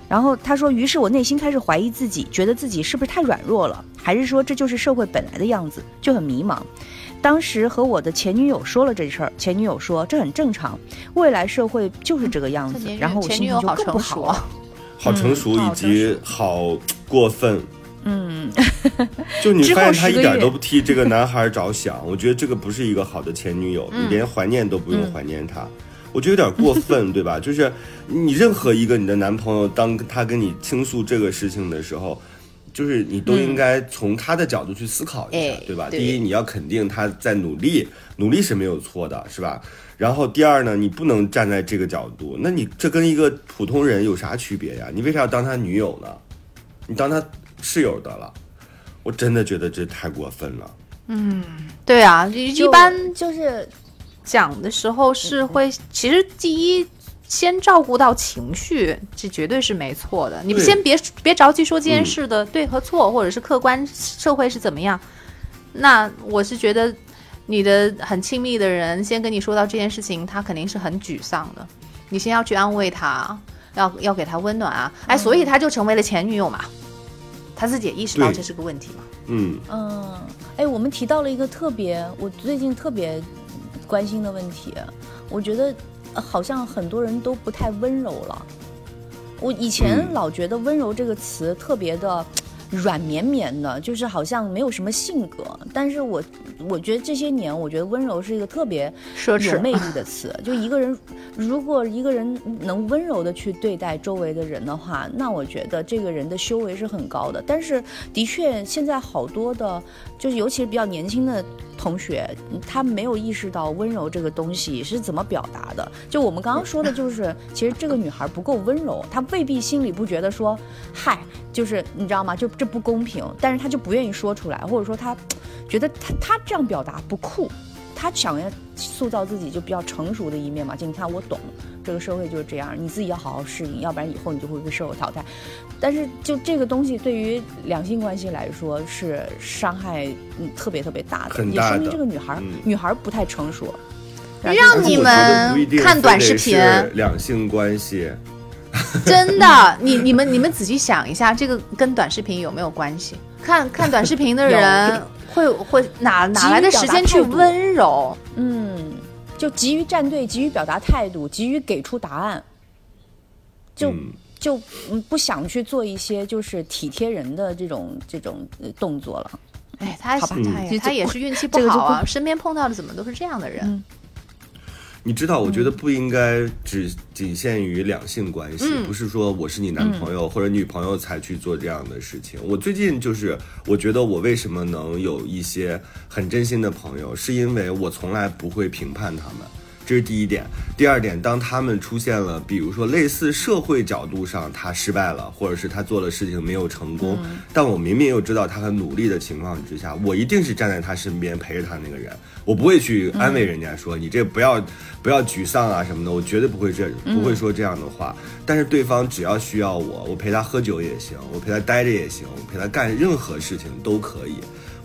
然后他说，于是我内心开始怀疑自己，觉得自己是不是太软弱了，还是说这就是社会本来的样子，就很迷茫。当时和我的前女友说了这事儿，前女友说这很正常，未来社会就是这个样子。然后我心情就更不好了，好成熟以及好过分。嗯，就你发现他一点都不替这个男孩着想，我觉得这个不是一个好的前女友，你连怀念都不用怀念他，我觉得有点过分，对吧？就是你任何一个你的男朋友，当他跟你倾诉这个事情的时候。就是你都应该从他的角度去思考一下，对吧？第一，你要肯定他在努力，努力是没有错的，是吧？然后第二呢，你不能站在这个角度，那你这跟一个普通人有啥区别呀？你为啥要当他女友呢？你当他室友得了？我真的觉得这太过分了。嗯，对啊，一般就是讲的时候是会，其实第一。先照顾到情绪，这绝对是没错的。你们先别别着急说这件事的对和错，或者是客观社会是怎么样。那我是觉得，你的很亲密的人先跟你说到这件事情，他肯定是很沮丧的。你先要去安慰他，要要给他温暖啊！哎，所以他就成为了前女友嘛。他自己也意识到这是个问题嘛。嗯嗯，哎，我们提到了一个特别，我最近特别关心的问题，我觉得。好像很多人都不太温柔了。我以前老觉得“温柔”这个词特别的软绵绵的，就是好像没有什么性格。但是我我觉得这些年，我觉得温柔是一个特别有魅力的词。就一个人，如果一个人能温柔的去对待周围的人的话，那我觉得这个人的修为是很高的。但是的确，现在好多的，就是尤其是比较年轻的。同学，他没有意识到温柔这个东西是怎么表达的。就我们刚刚说的，就是其实这个女孩不够温柔，她未必心里不觉得说，嗨，就是你知道吗？就这不公平，但是她就不愿意说出来，或者说她觉得她她这样表达不酷。他想要塑造自己就比较成熟的一面嘛，就你看我懂，这个社会就是这样，你自己要好好适应，要不然以后你就会被社会淘汰。但是就这个东西对于两性关系来说是伤害嗯特别特别大的，也说明这个女孩、嗯女孩不太成熟。让你们看短视频，两性关系，真的，你你们你们仔细想一下，这个跟短视频有没有关系？看看短视频的人 会会哪哪来的时间去温柔？嗯，就急于站队，急于表达态度，急于给出答案，就、嗯就嗯不想去做一些就是体贴人的这种这种呃动作了。哎，他好吧他也他也是运气不好啊，身边碰到的怎么都是这样的人？嗯你知道，我觉得不应该只仅限于两性关系，嗯不是说我是你男朋友或者女朋友才去做这样的事情。我最近就是，我觉得我为什么能有一些很真心的朋友，是因为我从来不会评判他们。这是第一点。第二点，当他们出现了，比如说类似社会角度上他失败了，或者是他做的事情没有成功，但我明明又知道他很努力的情况之下，我一定是站在他身边陪着他那个人，我不会去安慰人家说、你这不要不要沮丧啊什么的，我绝对不会这不会说这样的话。但是对方只要需要我，我陪他喝酒也行，我陪他待着也行，我陪他干任何事情都可以。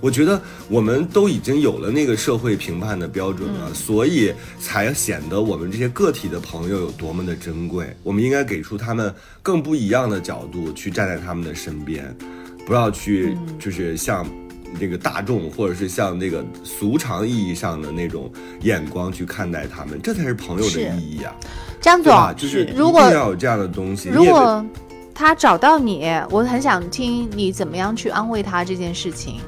我觉得我们都已经有了那个社会评判的标准了，所以才显得我们这些个体的朋友有多么的珍贵。我们应该给出他们更不一样的角度，去站在他们的身边，不要去就是像这个大众或者是像那个俗常意义上的那种眼光去看待他们，这才是朋友的意义啊，张？总，就是一如果定要有这样的东西。如果他找到你，我很想听你怎么样去安慰他这件事情。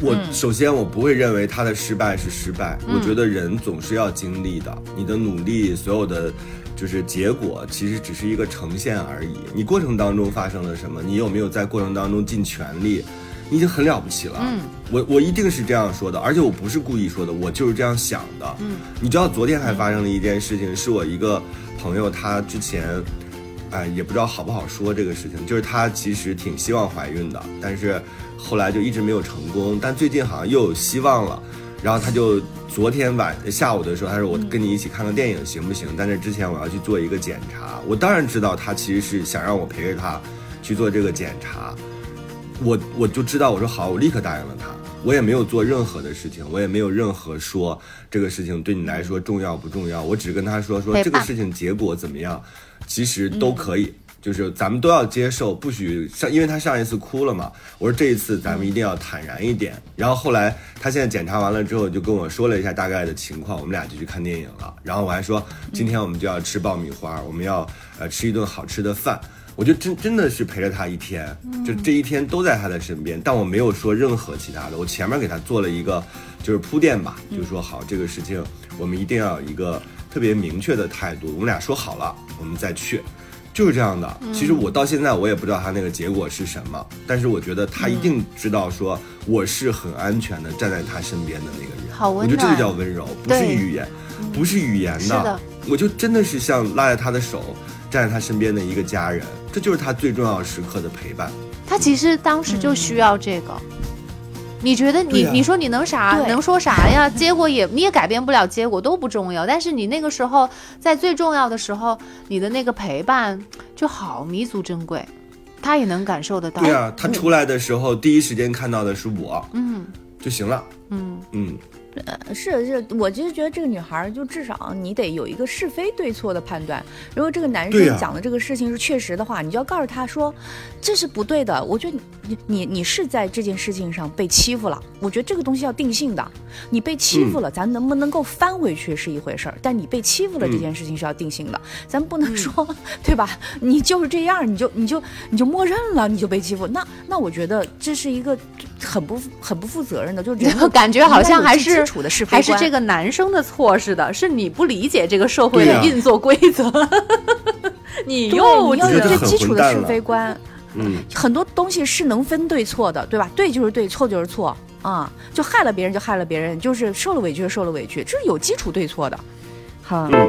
我嗯首先我不会认为他的失败是失败，我觉得人总是要经历的，你的努力所有的就是结果其实只是一个呈现而已。你过程当中发生了什么，你有没有在过程当中尽全力，你已经很了不起了。嗯，我我一定是这样说的，而且我不是故意说的，我就是这样想的。嗯，你知道昨天还发生了一件事情，是我一个朋友，他之前。哎，也不知道好不好说这个事情，就是她其实挺希望怀孕的，但是后来就一直没有成功，但最近好像又有希望了。然后他就昨天晚下午的时候，他说我跟你一起看个电影行不行？但是之前我要去做一个检查，我当然知道他其实是想让我陪着他去做这个检查，我我就知道，我说好，我立刻答应了他。我也没有做任何的事情，我也没有任何说这个事情对你来说重要不重要，我只跟他说说这个事情结果怎么样，其实都可以。就是咱们都要接受，不许上，因为他上一次哭了嘛。我说这一次咱们一定要坦然一点。然后后来他现在检查完了之后，就跟我说了一下大概的情况，我们俩就去看电影了。然后我还说今天我们就要吃爆米花，我们要呃吃一顿好吃的饭。我就真真的是陪着他一天，就这一天都在他的身边，但我没有说任何其他的。我前面给他做了一个就是铺垫吧，就说好这个事情我们一定要有一个特别明确的态度，我们俩说好了，我们再去。就是这样的。其实我到现在我也不知道他那个结果是什么，但是我觉得他一定知道说我是很安全的站在他身边的那个人。好温我觉得这就叫温柔，不是语言，不是语言是的我就真的是像拉着他的手，站在他身边的一个家人，这就是他最重要时刻的陪伴。他其实当时就需要这个。你觉得你、啊你说你能啥能说啥呀？结果也你也改变不了结果，都不重要。但是你那个时候在最重要的时候，你的那个陪伴就好弥足珍贵，他也能感受得到。对啊，他出来的时候第一时间看到的是我嗯就行了。嗯，嗯，是是，我其实觉得这个女孩儿就至少你得有一个是非对错的判断。如果这个男生讲的这个事情是确实的话，你就要告诉他说这是不对的。我觉得你你你是在这件事情上被欺负了，我觉得这个东西要定性的。你被欺负了，咱能不能够翻回去是一回事儿，但你被欺负了这件事情是要定性的，咱不能说、对吧？你就是这样，你就你就你就默认了，你就被欺负。那那我觉得这是一个很不很不负责任的，就人有 感觉好像还是基础的是非观还是这个男生的错似的，是你不理解这个社会的运作规则，你又，你要有最基础的是非观。嗯，很多东西是能分对错的，对吧？对就是对，错就是错啊、就害了别人就害了别人，就是受了委屈就受了委屈，这是有基础对错的。哈，嗯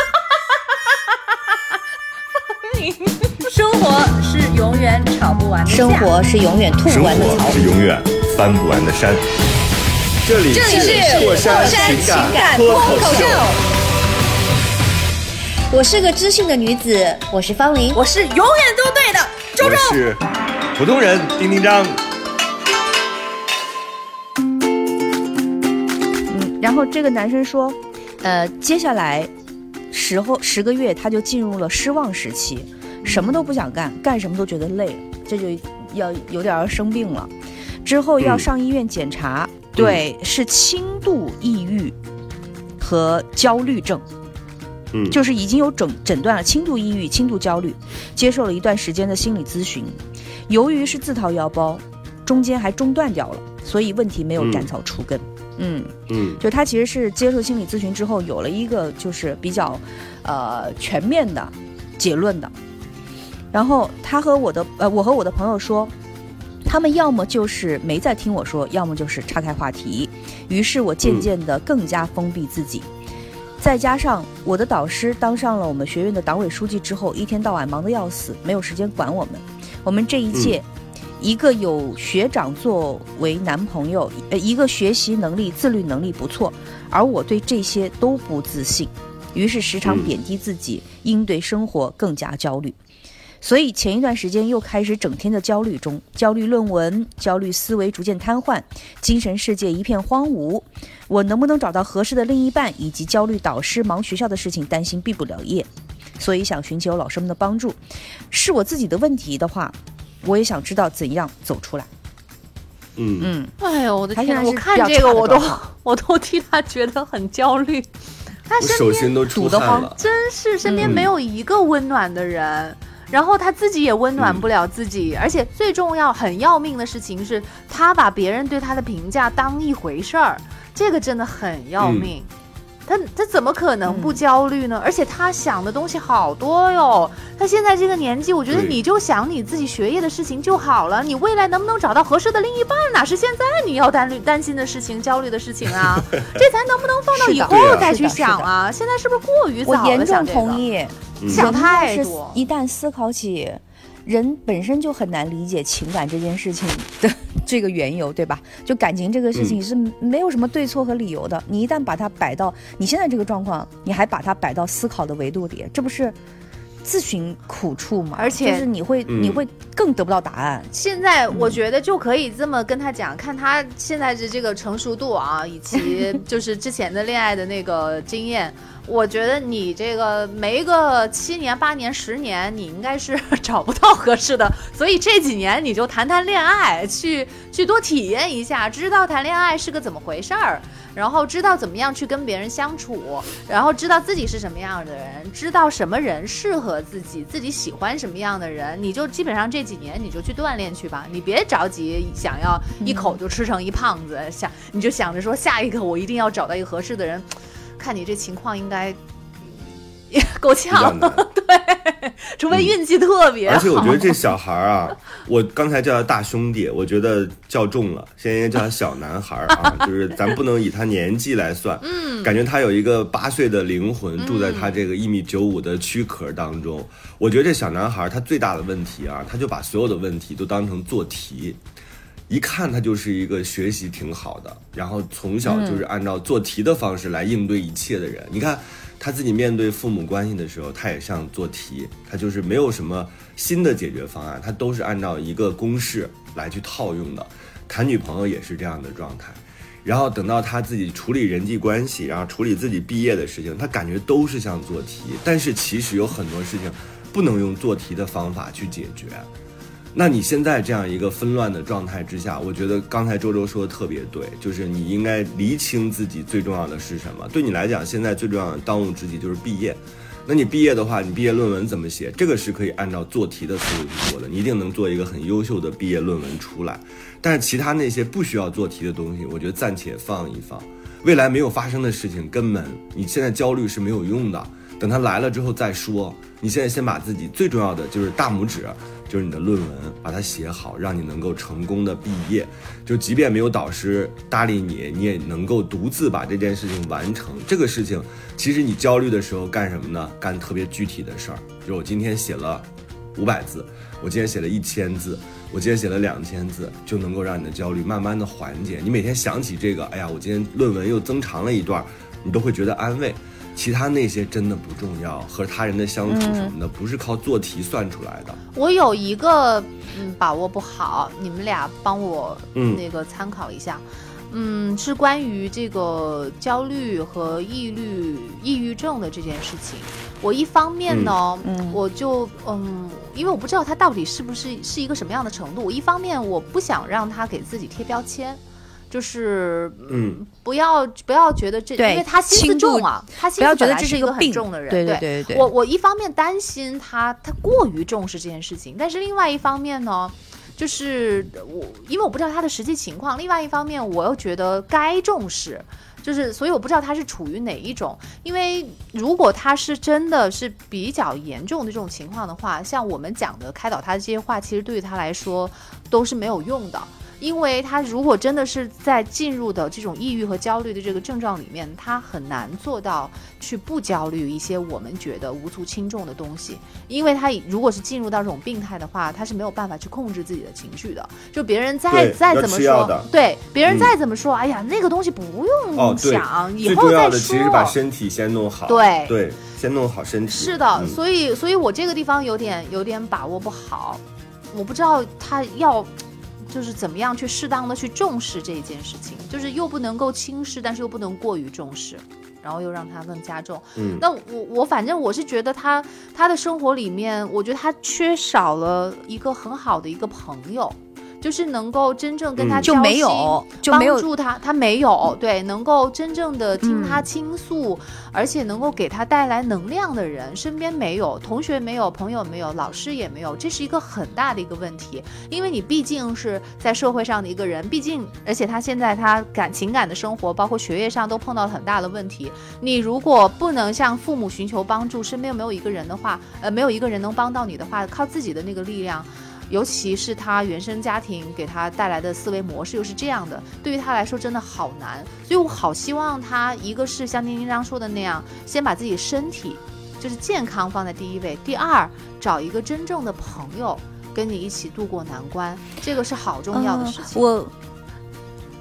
活是永远吵不完的架生活是永远吐不完的槽活。是永远翻不完的山。这里这里是是过山情情感感脱口秀。我是个知性的女子，我是方玲。我是永远都对的，周我周。是普通人丁丁张。嗯，然后这个男生说，呃，接下来十后十个月他就进入了失望时期，什么都不想干，干什么都觉得累，这就要有点要生病了。之后要嗯上医院检查，对，是轻度抑郁和焦虑症。嗯，就是已经有诊诊断了轻度抑郁、轻度焦虑，接受了一段时间的心理咨询。由于是自掏腰包，中间还中断掉了，所以问题没有斩草除根。嗯，嗯就他其实是接受心理咨询之后，有了一个就是比较，呃全面的结论的。然后他和我的呃，我和我的朋友说，他们要么就是没在听我说，要么就是岔开话题。于是我渐渐的更加封闭自己。再加上我的导师当上了我们学院的党委书记之后，一天到晚忙得要死，没有时间管我们。我们这一届，一个有学长作为男朋友，呃，一个学习能力、自律能力不错，而我对这些都不自信，于是时常嗯贬低自己，应对生活更加焦虑。所以前一段时间又开始整天的焦虑中，焦虑论文，焦虑思维逐渐瘫痪，精神世界一片荒芜。我能不能找到合适的另一半，以及焦虑导师忙学校的事情，担心毕不了业，所以想寻求老师们的帮助。是我自己的问题的话，我也想知道怎样走出来。嗯嗯，哎呦，我的天呐！我看这个我都 我都替他觉得很焦虑。他我身边手心都出堵得慌汗了。真是身边嗯没有一个温暖的人，然后他自己也温暖不了自己，而且最重要、很要命的事情是，他把别人对他的评价当一回事儿，这个真的很要命。他他怎么可能不焦虑呢？而且他想的东西好多哟。他现在这个年纪，我觉得你就想你自己学业的事情就好了。你未来能不能找到合适的另一半，哪是现在你要担虑担心的事情、焦虑的事情啊？这咱能不能放到以后再去想啊？现在是不是过于早了？我严重想同意。是太多一旦思考起人本身就很难理解情感这件事情的这个缘由，对吧？就感情这个事嗯情是没有什么对错和理由的。你一旦把它摆到你现在这个状况，你还把它摆到思考的维度里，这不是自寻苦处嘛？而且就是你会、嗯你会更得不到答案。现在我觉得就可以这么跟他讲，看他现在的这个成熟度啊，以及 就是之前的恋爱的那个经验。我觉得你这个没个七年、八年、十年，你应该是 找不到合适的，所以这几年你就谈谈恋爱，去去多体验一下，知道谈恋爱是个怎么回事儿，然后知道怎么样去跟别人相处，然后知道自己是什么样的人，知道什么人适合自己，自己喜欢什么样的人，你就基本上这几年你就去锻炼去吧，你别着急想要一口就吃成一胖子，想你就想着说下一个我一定要找到一个合适的人，看你这情况应该也 够呛，难。对，除非运气特别好。而且我觉得这小孩儿啊，我刚才叫他大兄弟，我觉得叫重了，现在应该叫他小男孩儿啊，就是咱不能以他年纪来算，嗯，感觉他有一个八岁的灵魂住在他这个一米九五的躯壳当中。我觉得这小男孩儿他最大的问题啊，他就把所有的问题都当成做题。一看他就是一个学习挺好的，然后从小就是按照做题的方式来应对一切的人。你看他自己面对父母关系的时候，他也像做题，他就是没有什么新的解决方案，他都是按照一个公式来去套用的。谈女朋友也是这样的状态，然后等到他自己处理人际关系，然后处理自己毕业的事情，他感觉都是像做题，但是其实有很多事情不能用做题的方法去解决。那你现在这样一个纷乱的状态之下，我觉得刚才周周说的特别对，就是你应该厘清自己最重要的是什么。对你来讲，现在最重要的当务之急就是毕业。那你毕业的话，你毕业论文怎么写？这个是可以按照做题的思路去做的，你一定能做一个很优秀的毕业论文出来。但是其他那些不需要做题的东西，我觉得暂且放一放。未来没有发生的事情，根本你现在焦虑是没有用的。等它来了之后再说。你现在先把自己最重要的就是大拇指，就是你的论文，把它写好，让你能够成功的毕业。就即便没有导师搭理你，你也能够独自把这件事情完成。这个事情，其实你焦虑的时候干什么呢？干特别具体的事儿。就我今天写了五百字，我今天写了一千字，我今天写了两千字，就能够让你的焦虑慢慢的缓解。你每天想起这个，哎呀，我今天论文又增长了一段，你都会觉得安慰。其他那些真的不重要，和他人的相处什么的，不是靠做题算出来的。我有一个嗯把握不好，你们俩帮我那个参考一下。嗯，是关于这个焦虑和抑郁、抑郁症的这件事情。我一方面呢，我就嗯，因为我不知道他到底是不是是一个什么样的程度。我一方面我不想让他给自己贴标签。就是嗯，不要不要觉得这，因为他心思重啊，他心思本来是一个很重的人。对对对对。我我一方面担心他他过于重视这件事情，但是另外一方面呢，就是我因为我不知道他的实际情况，另外一方面我又觉得该重视，就是所以我不知道他是处于哪一种。因为如果他是真的是比较严重的这种情况的话，像我们讲的开导他的这些话，其实对于他来说都是没有用的。因为他如果真的是在进入的这种抑郁和焦虑的这个症状里面，他很难做到去不焦虑一些我们觉得无足轻重的东西。因为他如果是进入到这种病态的话，他是没有办法去控制自己的情绪的。就别人再再怎么说，对别人再怎么说，哎呀，那个东西不用想，以后再说。其实把身体先弄好。对对，先弄好身体。是的，所以所以我这个地方有点有点把握不好，我不知道他要。就是怎么样去适当的去重视这一件事情，就是又不能够轻视，但是又不能过于重视，然后又让它更加重。嗯，那我我反正我是觉得他他的生活里面，我觉得他缺少了一个很好的一个朋友。就是能够真正跟他就没有就没有帮助他，他没有对能够真正的听他倾诉，而且能够给他带来能量的人，身边没有，同学没有，朋友没有，老师也没有，这是一个很大的一个问题。因为你毕竟是在社会上的一个人，毕竟而且他现在他感情感的生活，包括学业上都碰到了很大的问题。你如果不能向父母寻求帮助，身边没有一个人的话，呃，没有一个人能帮到你的话，靠自己的那个力量。尤其是他原生家庭给他带来的思维模式又是这样的，对于他来说真的好难。所以我好希望他，一个是像丁丁章说的那样，先把自己身体就是健康放在第一位，第二找一个真正的朋友跟你一起度过难关，这个是好重要的事情。我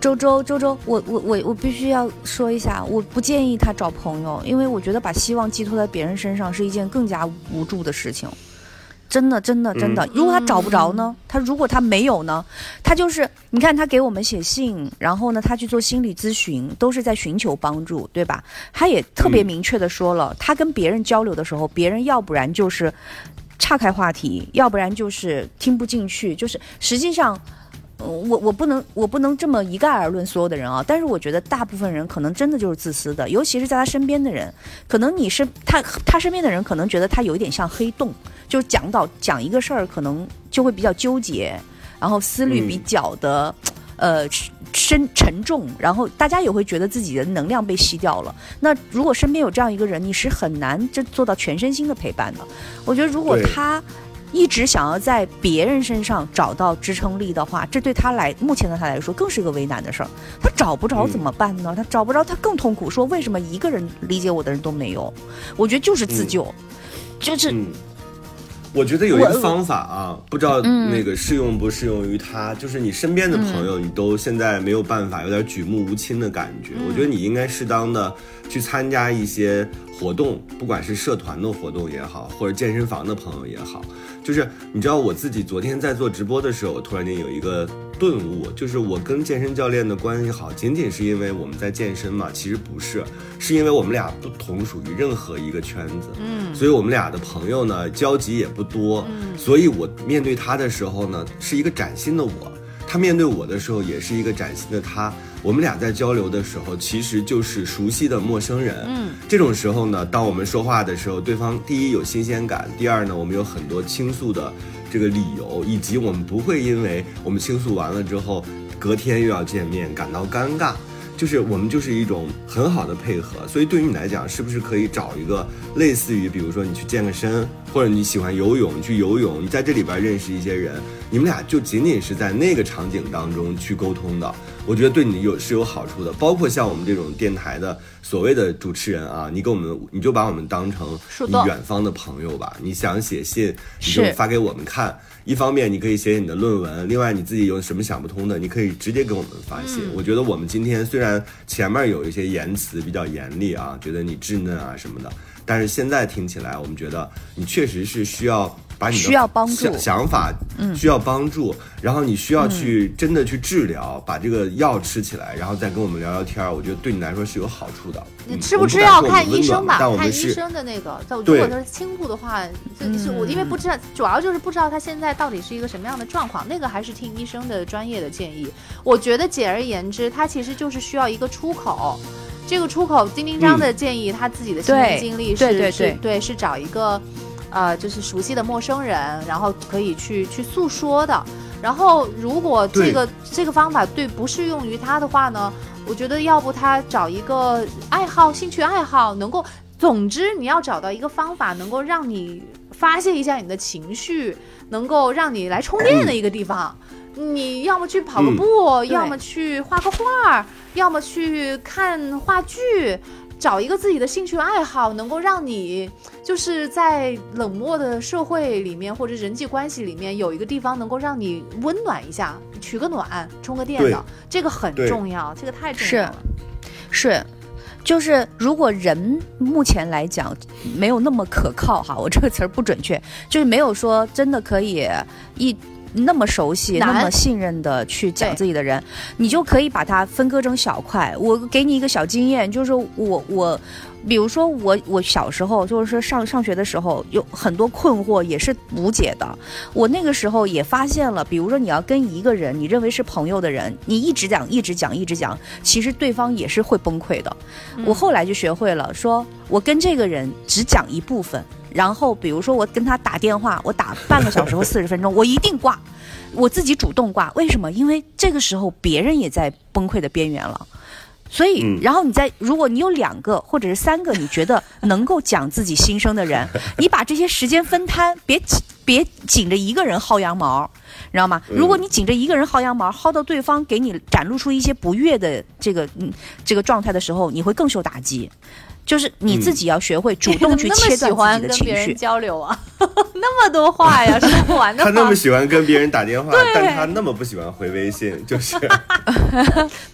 周周周周，我我我我必须要说一下，我不建议他找朋友，因为我觉得把希望寄托在别人身上是一件更加无助的事情。真的，真的，真的。如果他找不着呢？他如果他没有呢？他就是你看，他给我们写信，然后呢，他去做心理咨询，都是在寻求帮助，对吧？他也特别明确的说了，他跟别人交流的时候，别人要不然就是岔开话题，要不然就是听不进去，就是实际上。我我不能我不能这么一概而论所有的人啊，但是我觉得大部分人可能真的就是自私的，尤其是在他身边的人，可能你是他他身边的人可能觉得他有一点像黑洞，就是讲到讲一个事儿可能就会比较纠结，然后思虑比较的呃深沉重，然后大家也会觉得自己的能量被吸掉了。那如果身边有这样一个人，你是很难这做到全身心的陪伴的。我觉得如果他。一直想要在别人身上找到支撑力的话，这对他来目前的他来说更是一个为难的事儿。他找不着怎么办呢？他找不着，他更痛苦。说为什么一个人理解我的人都没有？我觉得就是自救，就是。我觉得有一个方法啊，不知道那个适用不适用于他，就是你身边的朋友，你都现在没有办法，有点举目无亲的感觉。我觉得你应该适当的去参加一些活动，不管是社团的活动也好，或者健身房的朋友也好。就是你知道，我自己昨天在做直播的时候，突然间有一个。顿悟就是我跟健身教练的关系好，仅仅是因为我们在健身嘛？其实不是，是因为我们俩不同属于任何一个圈子，嗯，所以我们俩的朋友呢交集也不多，嗯，所以我面对他的时候呢，是一个崭新的我。他面对我的时候也是一个崭新的他。我们俩在交流的时候，其实就是熟悉的陌生人。嗯，这种时候呢，当我们说话的时候，对方第一有新鲜感，第二呢，我们有很多倾诉的这个理由，以及我们不会因为我们倾诉完了之后，隔天又要见面感到尴尬。就是我们就是一种很好的配合，所以对于你来讲，是不是可以找一个类似于，比如说你去健个身，或者你喜欢游泳，你去游泳，你在这里边认识一些人，你们俩就仅仅是在那个场景当中去沟通的，我觉得对你有是有好处的。包括像我们这种电台的所谓的主持人啊，你给我们，你就把我们当成你远方的朋友吧，你想写信，你就发给我们看。一方面你可以写你的论文，另外你自己有什么想不通的，你可以直接给我们发信。我觉得我们今天虽然前面有一些言辞比较严厉啊，觉得你稚嫩啊什么的，但是现在听起来，我们觉得你确实是需要。把你的需要帮助想法，需要帮助，然后你需要去真的去治疗，把这个药吃起来，然后再跟我们聊聊天儿，我觉得对你来说是有好处的。你吃不吃药看医生吧，看医生的那个。如果他是轻度的话，是我因为不知道，主要就是不知道他现在到底是一个什么样的状况，那个还是听医生的专业的建议。我觉得简而言之，他其实就是需要一个出口。这个出口，丁丁章的建议，他自己的亲身经历是是对，是找一个。呃，就是熟悉的陌生人，然后可以去去诉说的。然后，如果这个这个方法对不适用于他的话呢，我觉得要不他找一个爱好、兴趣爱好，能够，总之你要找到一个方法，能够让你发泄一下你的情绪，能够让你来充电的一个地方。你要么去跑个步，要么去画个画，要么去看话剧。找一个自己的兴趣爱好，能够让你就是在冷漠的社会里面或者人际关系里面有一个地方能够让你温暖一下，取个暖，充个电的，这个很重要，这个太重要了。是，是，就是如果人目前来讲没有那么可靠哈，我这个词儿不准确，就是没有说真的可以一。那么熟悉、那么信任的去讲自己的人，你就可以把它分割成小块。我给你一个小经验，就是我我，比如说我我小时候就是说上上学的时候有很多困惑也是无解的。我那个时候也发现了，比如说你要跟一个人你认为是朋友的人，你一直讲一直讲一直讲，其实对方也是会崩溃的。我后来就学会了，说我跟这个人只讲一部分。然后，比如说我跟他打电话，我打半个小时或四十分钟，我一定挂，我自己主动挂。为什么？因为这个时候别人也在崩溃的边缘了。所以，然后你在，如果你有两个或者是三个，你觉得能够讲自己心声的人，你把这些时间分摊，别别紧着一个人薅羊毛，知道吗？如果你紧着一个人薅羊毛，薅到对方给你展露出一些不悦的这个嗯这个状态的时候，你会更受打击。就是你自己要学会主动 去切断自己的情绪交流啊，那么多话呀，说不完的。他那么喜欢跟别人打电话，但他那么不喜欢回微信，就是。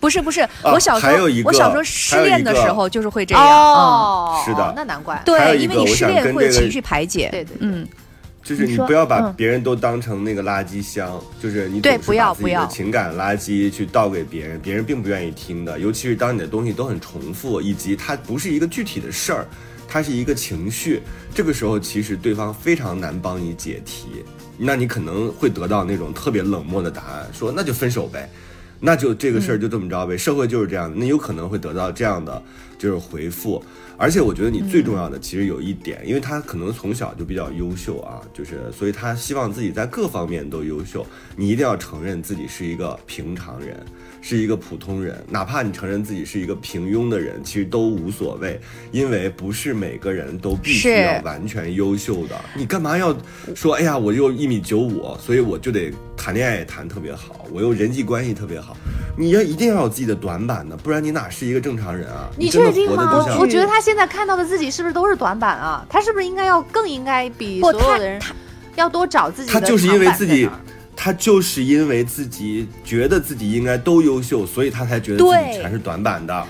不是不是，我小时候我小时候失恋的时候就是会这样。哦，是的，那难怪。对，因为你失恋会情绪排解。对对，嗯。就是你不要把别人都当成那个垃圾箱，就是你总是把自己的情感垃圾去倒给别人，别人并不愿意听的。尤其是当你的东西都很重复，以及它不是一个具体的事儿，它是一个情绪，这个时候其实对方非常难帮你解题。那你可能会得到那种特别冷漠的答案，说那就分手呗，那就这个事儿就这么着呗。社会就是这样，那有可能会得到这样的就是回复。而且我觉得你最重要的其实有一点，因为他可能从小就比较优秀啊，就是所以他希望自己在各方面都优秀。你一定要承认自己是一个平常人，是一个普通人，哪怕你承认自己是一个平庸的人，其实都无所谓，因为不是每个人都必须要完全优秀的。你干嘛要说哎呀，我又一米九五，所以我就得谈恋爱也谈特别好，我又人际关系特别好。你要一定要有自己的短板的，不然你哪是一个正常人啊？你确定吗？我觉得他现在看到的自己是不是都是短板啊？他是不是应该要更应该比所有的人要多找自己的他就是因为自己，他就是因为自己觉得自己应该都优秀，所以他才觉得自己全是短板的。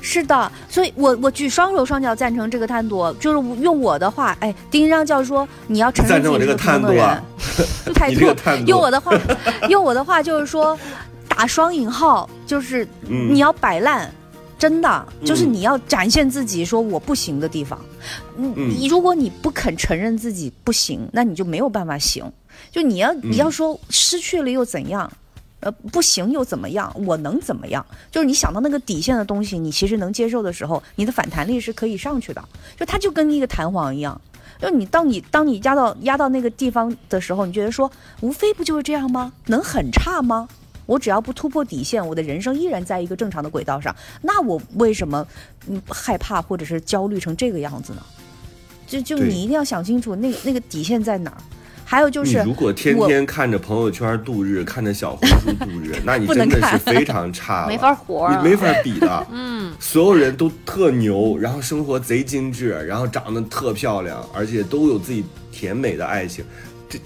是的，所以我我举双手双脚赞成这个探度，就是用我的话，哎，丁章教授说你要承认自己是个普通人，态度。用我的话，用我的话就是说。打双引号就是你要摆烂，真的就是你要展现自己说我不行的地方。你你如果你不肯承认自己不行，那你就没有办法行。就你要你要说失去了又怎样？呃，不行又怎么样？我能怎么样？就是你想到那个底线的东西，你其实能接受的时候，你的反弹力是可以上去的。就它就跟一个弹簧一样，就你当你当你压到压到那个地方的时候，你觉得说，无非不就是这样吗？能很差吗？我只要不突破底线，我的人生依然在一个正常的轨道上，那我为什么嗯害怕或者是焦虑成这个样子呢？就就你一定要想清楚那个那个底线在哪儿。还有就是，你如果天天看着朋友圈度日，看着小红书度日，那你 真的是非常差了，没法活你没法比的。嗯，所有人都特牛，然后生活贼精致，然后长得特漂亮，而且都有自己甜美的爱情。这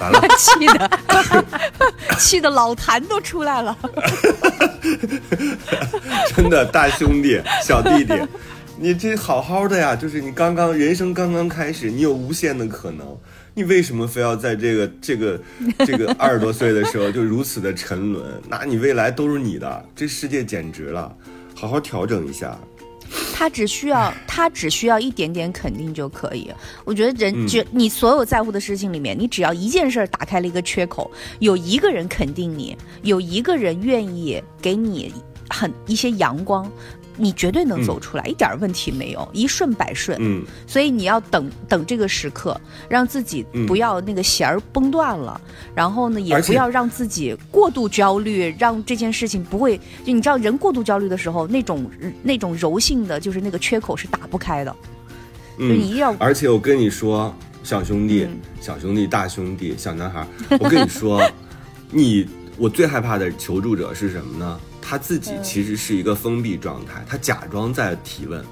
完了，气的，气的老痰都出来了。真的大兄弟、小弟弟，你这好好的呀，就是你刚刚人生刚刚开始，你有无限的可能，你为什么非要在这个这个这个 二十多岁的时候就如此的沉沦？那你未来都是你的，这世界简直了，好好调整一下。他只需要他只需要一点点肯定就可以。我觉得人嗯你所有在乎的事情里面，你只要一件事儿打开了一个缺口，有一个人肯定你，有一个人愿意给你很一些阳光。你绝对能走出来，一点问题没有，一顺百顺。嗯，所以你要等等这个时刻，让自己嗯。不要那个弦儿崩断了，然后呢，也不要让自己过度焦虑，让这件事情不会就你知道，人过度焦虑的时候，那种那种柔性的就是那个缺口是打不开的，就你一定要而且我跟你说，小兄弟、嗯。小兄弟、大兄弟、小男孩，我跟你说，你我最害怕的求助者是什么呢？他自己其实是一个封闭状态，他假装在提问。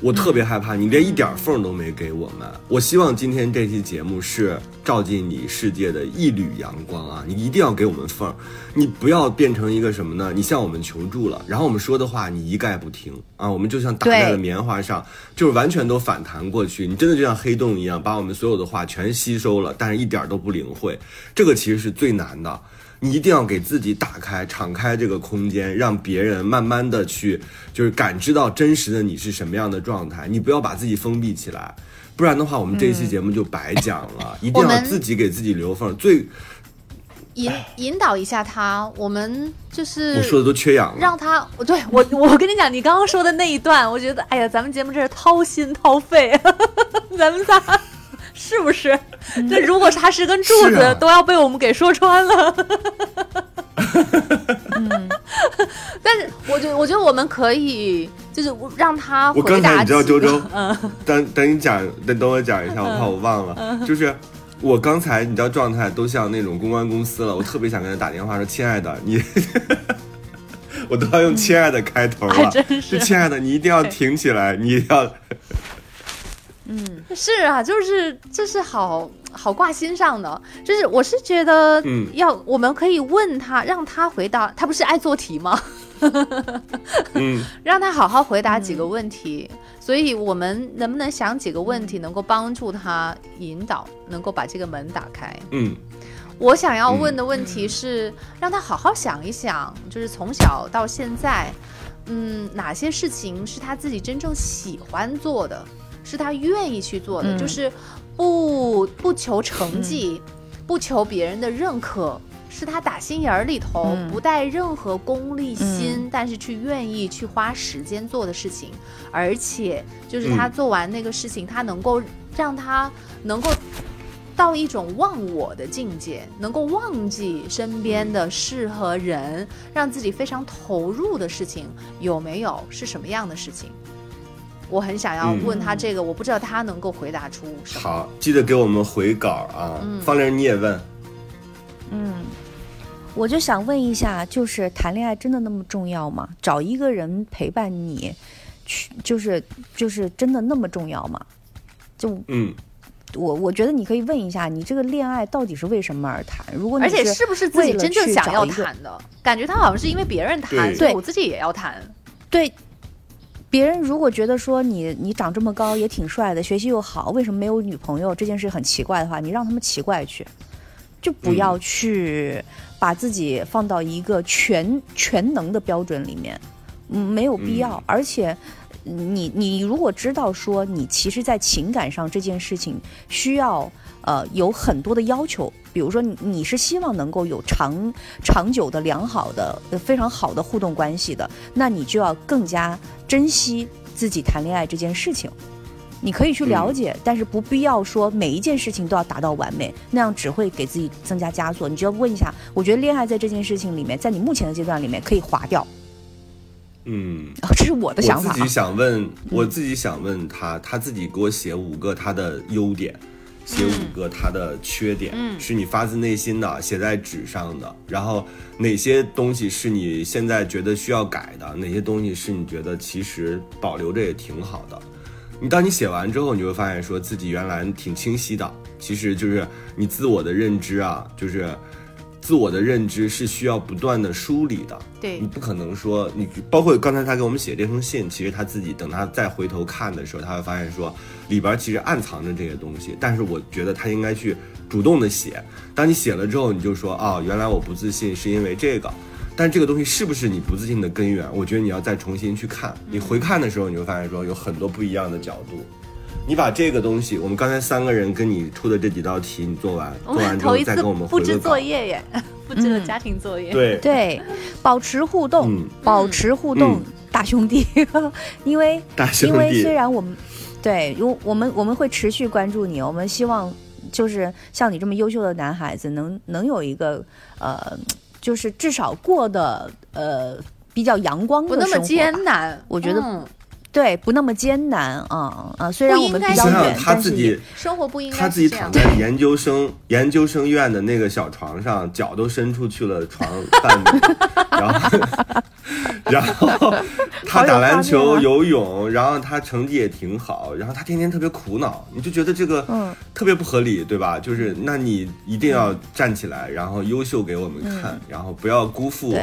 我特别害怕你连一点缝都没给我们。我希望今天这期节目是照进你世界的一缕阳光啊！你一定要给我们缝儿，你不要变成一个什么呢？你向我们求助了，然后我们说的话你一概不听啊！我们就像打在了棉花上，就是完全都反弹过去。你真的就像黑洞一样，把我们所有的话全吸收了，但是一点儿都不领会。这个其实是最难的。你一定要给自己打开、敞开这个空间，让别人慢慢的去，就是感知到真实的你是什么样的状态。你不要把自己封闭起来，不然的话，我们这一期节目就白讲了。一定要自己给自己留缝。最引引导一下他，我们就是我说的都缺氧了。让他，我对我我跟你讲，你刚刚说的那一段，我觉得，哎呀，咱们节目真是掏心掏肺，咱们仨是不是？这如果他是根柱子，啊。都要被我们给说穿了。但是我觉得，我觉得我们可以，就是让他我刚才回答你知道周周，等等你讲，等等我讲一下，我怕我忘了，就是。我刚才你知道状态都像那种公关公司了，我特别想跟他打电话说：“亲爱的，你，我都要用‘亲爱的’开头了，是。就亲爱的，你一定要挺起来，你要是啊，就是这是好好挂心上的，就是我是觉得嗯。要、我们可以问他，让他回答，他不是爱做题吗？嗯，让他好好回答几个问题。所以我们能不能想几个问题，能够帮助他引导，能够把这个门打开？嗯。我想要问的问题是，让他好好想一想，就是从小到现在，嗯，哪些事情是他自己真正喜欢做的，是他愿意去做的，嗯就是不不求成绩，不求别人的认可。是他打心眼儿里头嗯不带任何功利心，嗯但是去愿意去花时间做的事情，而且就是他嗯做完那个事情，他能够让他能够到一种忘我的境界，能够忘记身边的事和人，让自己非常投入的事情有没有？是什么样的事情？我很想要嗯问他这个，我不知道他能够回答出什么。好，记得给我们回稿啊。嗯方玲你也问，嗯，我就想问一下，就是谈恋爱真的那么重要吗？找一个人陪伴你，去就是就是真的那么重要吗？就嗯，我我觉得你可以问一下，你这个恋爱到底是为什么而谈？如果你而且是不是自己真正想要谈的？感觉他好像是因为别人谈，对我自己也要谈。对别人如果觉得说你你长这么高也挺帅的，学习又好，为什么没有女朋友这件事很奇怪的话，你让他们奇怪去，就不要去把自己放到一个全全能的标准里面，嗯，没有必要。嗯而且你你如果知道说你其实，在情感上这件事情需要呃有很多的要求，比如说你你是希望能够有长长久的良好的、呃非常好的互动关系的，那你就要更加珍惜自己谈恋爱这件事情。你可以去了解，但是不必要说每一件事情都要达到完美，那样只会给自己增加枷锁。你就要问一下，我觉得恋爱在这件事情里面，在你目前的阶段里面可以划掉，嗯，这是我的想法啊。我自己想问，我自己想问他，他自己给我写五个他的优点，写五个他的缺点，嗯是你发自内心的写在纸上的。然后哪些东西是你现在觉得需要改的，哪些东西是你觉得其实保留着也挺好的。你当你写完之后，你会发现说自己原来挺清晰的，其实就是你自我的认知啊，就是自我的认知是需要不断的梳理的。对你不可能说你包括刚才他给我们写这封信，其实他自己等他再回头看的时候，他会发现说里边其实暗藏着这些东西。但是我觉得他应该去主动的写。当你写了之后，你就说啊、原来我不自信是因为这个。但这个东西是不是你不自信的根源？我觉得你要再重新去看。你回看的时候，你会发现说有很多不一样的角度。你把这个东西，我们刚才三个人跟你出的这几道题，你做完，我做完之后们头一次再跟我们布置。作业耶，布置了家庭作业。对。对，保持互动，嗯。保持互动，嗯。大兄弟，因为大兄因为虽然我们对，因为我们我们会持续关注你，我们希望就是像你这么优秀的男孩子，能能有一个呃，就是至少过得呃比较阳光的不那么艰难，我觉得嗯对，不那么艰难啊啊！虽然我们比较想想远，他自己，生活不应该他自己躺在研究生研究生院的那个小床上，脚都伸出去了床半米，然后然后他打篮球、游泳，然后他成绩也挺好，然后他天天特别苦恼，你就觉得这个嗯特别不合理，对吧？就是那你一定要站起来，然后优秀给我们看，然后不要辜负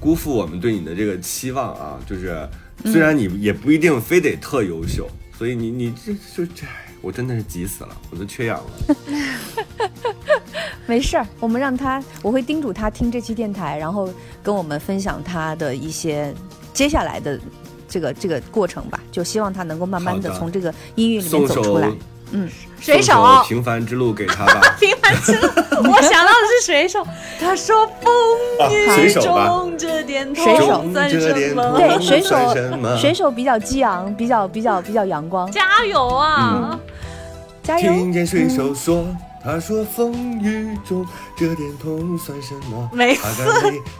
辜负我们对你的这个期望啊！就是虽然你也不一定非得特优秀，所以你你这就这，我真的是急死了，我都缺氧了。没事儿，我们让他，我会叮嘱他听这期电台，然后跟我们分享他的一些接下来的这个这个过程吧。就希望他能够慢慢的从这个音乐里面走出来。嗯，水手平凡之路给他吧，平凡之路，我想到的是水手。他说：“风雨。中这点痛水手算什么？对，水手水手比较激昂，比较比较比较阳光，加油啊！加油！听见水手说，他说风雨中这点痛算什么？没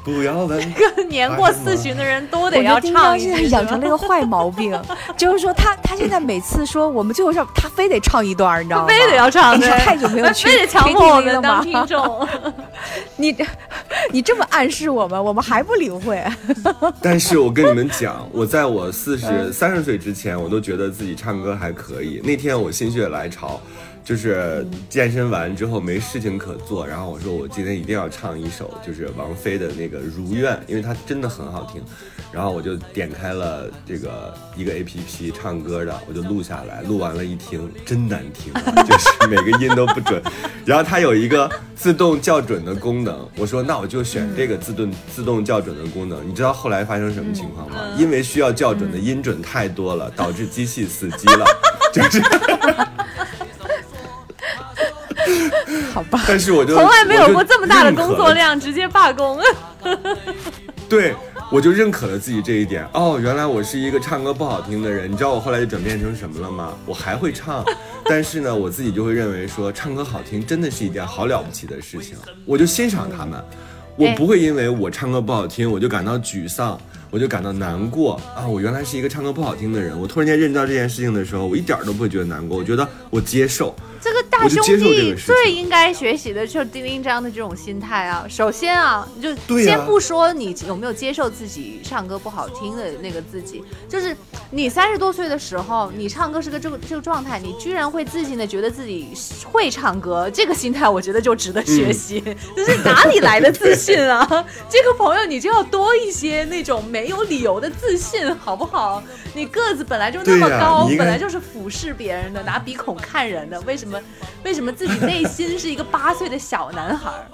不要问。年过四旬的人都得要唱一在养成了一个坏毛病，就是说他他现在每次说我们最后上，他非得唱一段儿，你知道吗？非得要唱，是太久没有去非得强迫我 KTV 们了吗当听众。你你这么暗示我们，我们还不领会。但是我跟你们讲，我在我四十嗯三十岁之前，我都觉得自己唱歌还可以。那天我心血来潮，就是健身完之后没事情可做，然后我说我今天一定要唱一首就是王菲的那个《如愿》，因为它真的很好听。然后我就点开了这个一个 A P P 唱歌的，我就录下来，录完了一听，真难听啊，就是每个音都不准。然后它有一个自动校准的功能，我说那我就选这个自动自动校准的功能。你知道后来发生什么情况吗？因为需要校准的音准太多了，导致机器死机了，就是。好吧，但是我就从来没有过这么大的工作量，直接罢工。对，我就认可了自己这一点。哦，原来我是一个唱歌不好听的人。你知道我后来就转变成什么了吗？我还会唱，但是呢，我自己就会认为说，唱歌好听真的是一件好了不起的事情。我就欣赏他们，我哎不会因为我唱歌不好听，我就感到沮丧。我就感到难过啊！我原来是一个唱歌不好听的人。我突然间认知到这件事情的时候，我一点儿都不会觉得难过。我觉得我接受，这个大兄弟最应该学习的就是丁丁章的这种心态啊。首先啊，你就对先不说你有没有接受自己唱歌不好听的那个自己，就是你三十多岁的时候，你唱歌是个这个这个状态，你居然会自信的觉得自己会唱歌，这个心态我觉得就值得学习。嗯 就是哪里来的自信啊？这个朋友你就要多一些那种没有理由的自信，好不好？你个子本来就那么高，本来就是俯视别人的，拿鼻孔看人的，为什么？为什么自己内心是一个八岁的小男孩儿？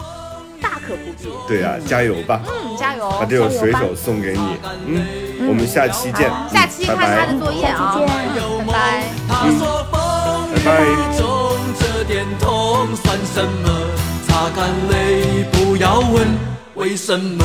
大可不必。对呀、加油吧！嗯，加油！把这首水手送给你。嗯，我们下期见。下期看他的作业啊，拜拜。拜拜。中这点痛算什么？擦干泪，不要问为什么。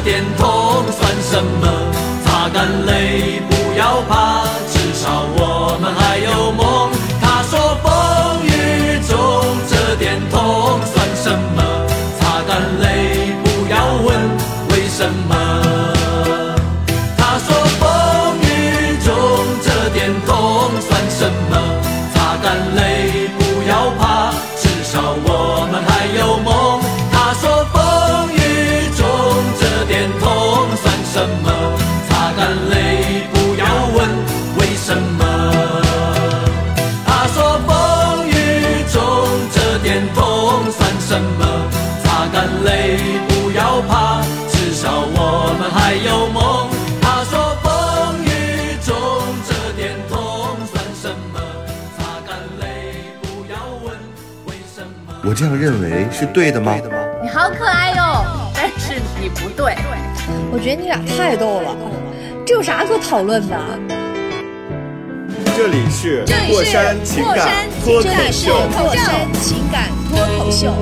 点痛算什么？擦干泪，不要怕，至少我这样认为是对的吗？你好可爱哟、但是你不对。我觉得你俩太逗了，这有啥可讨论的？这里是这里是过山情感脱口这里是。过山情感脱口秀。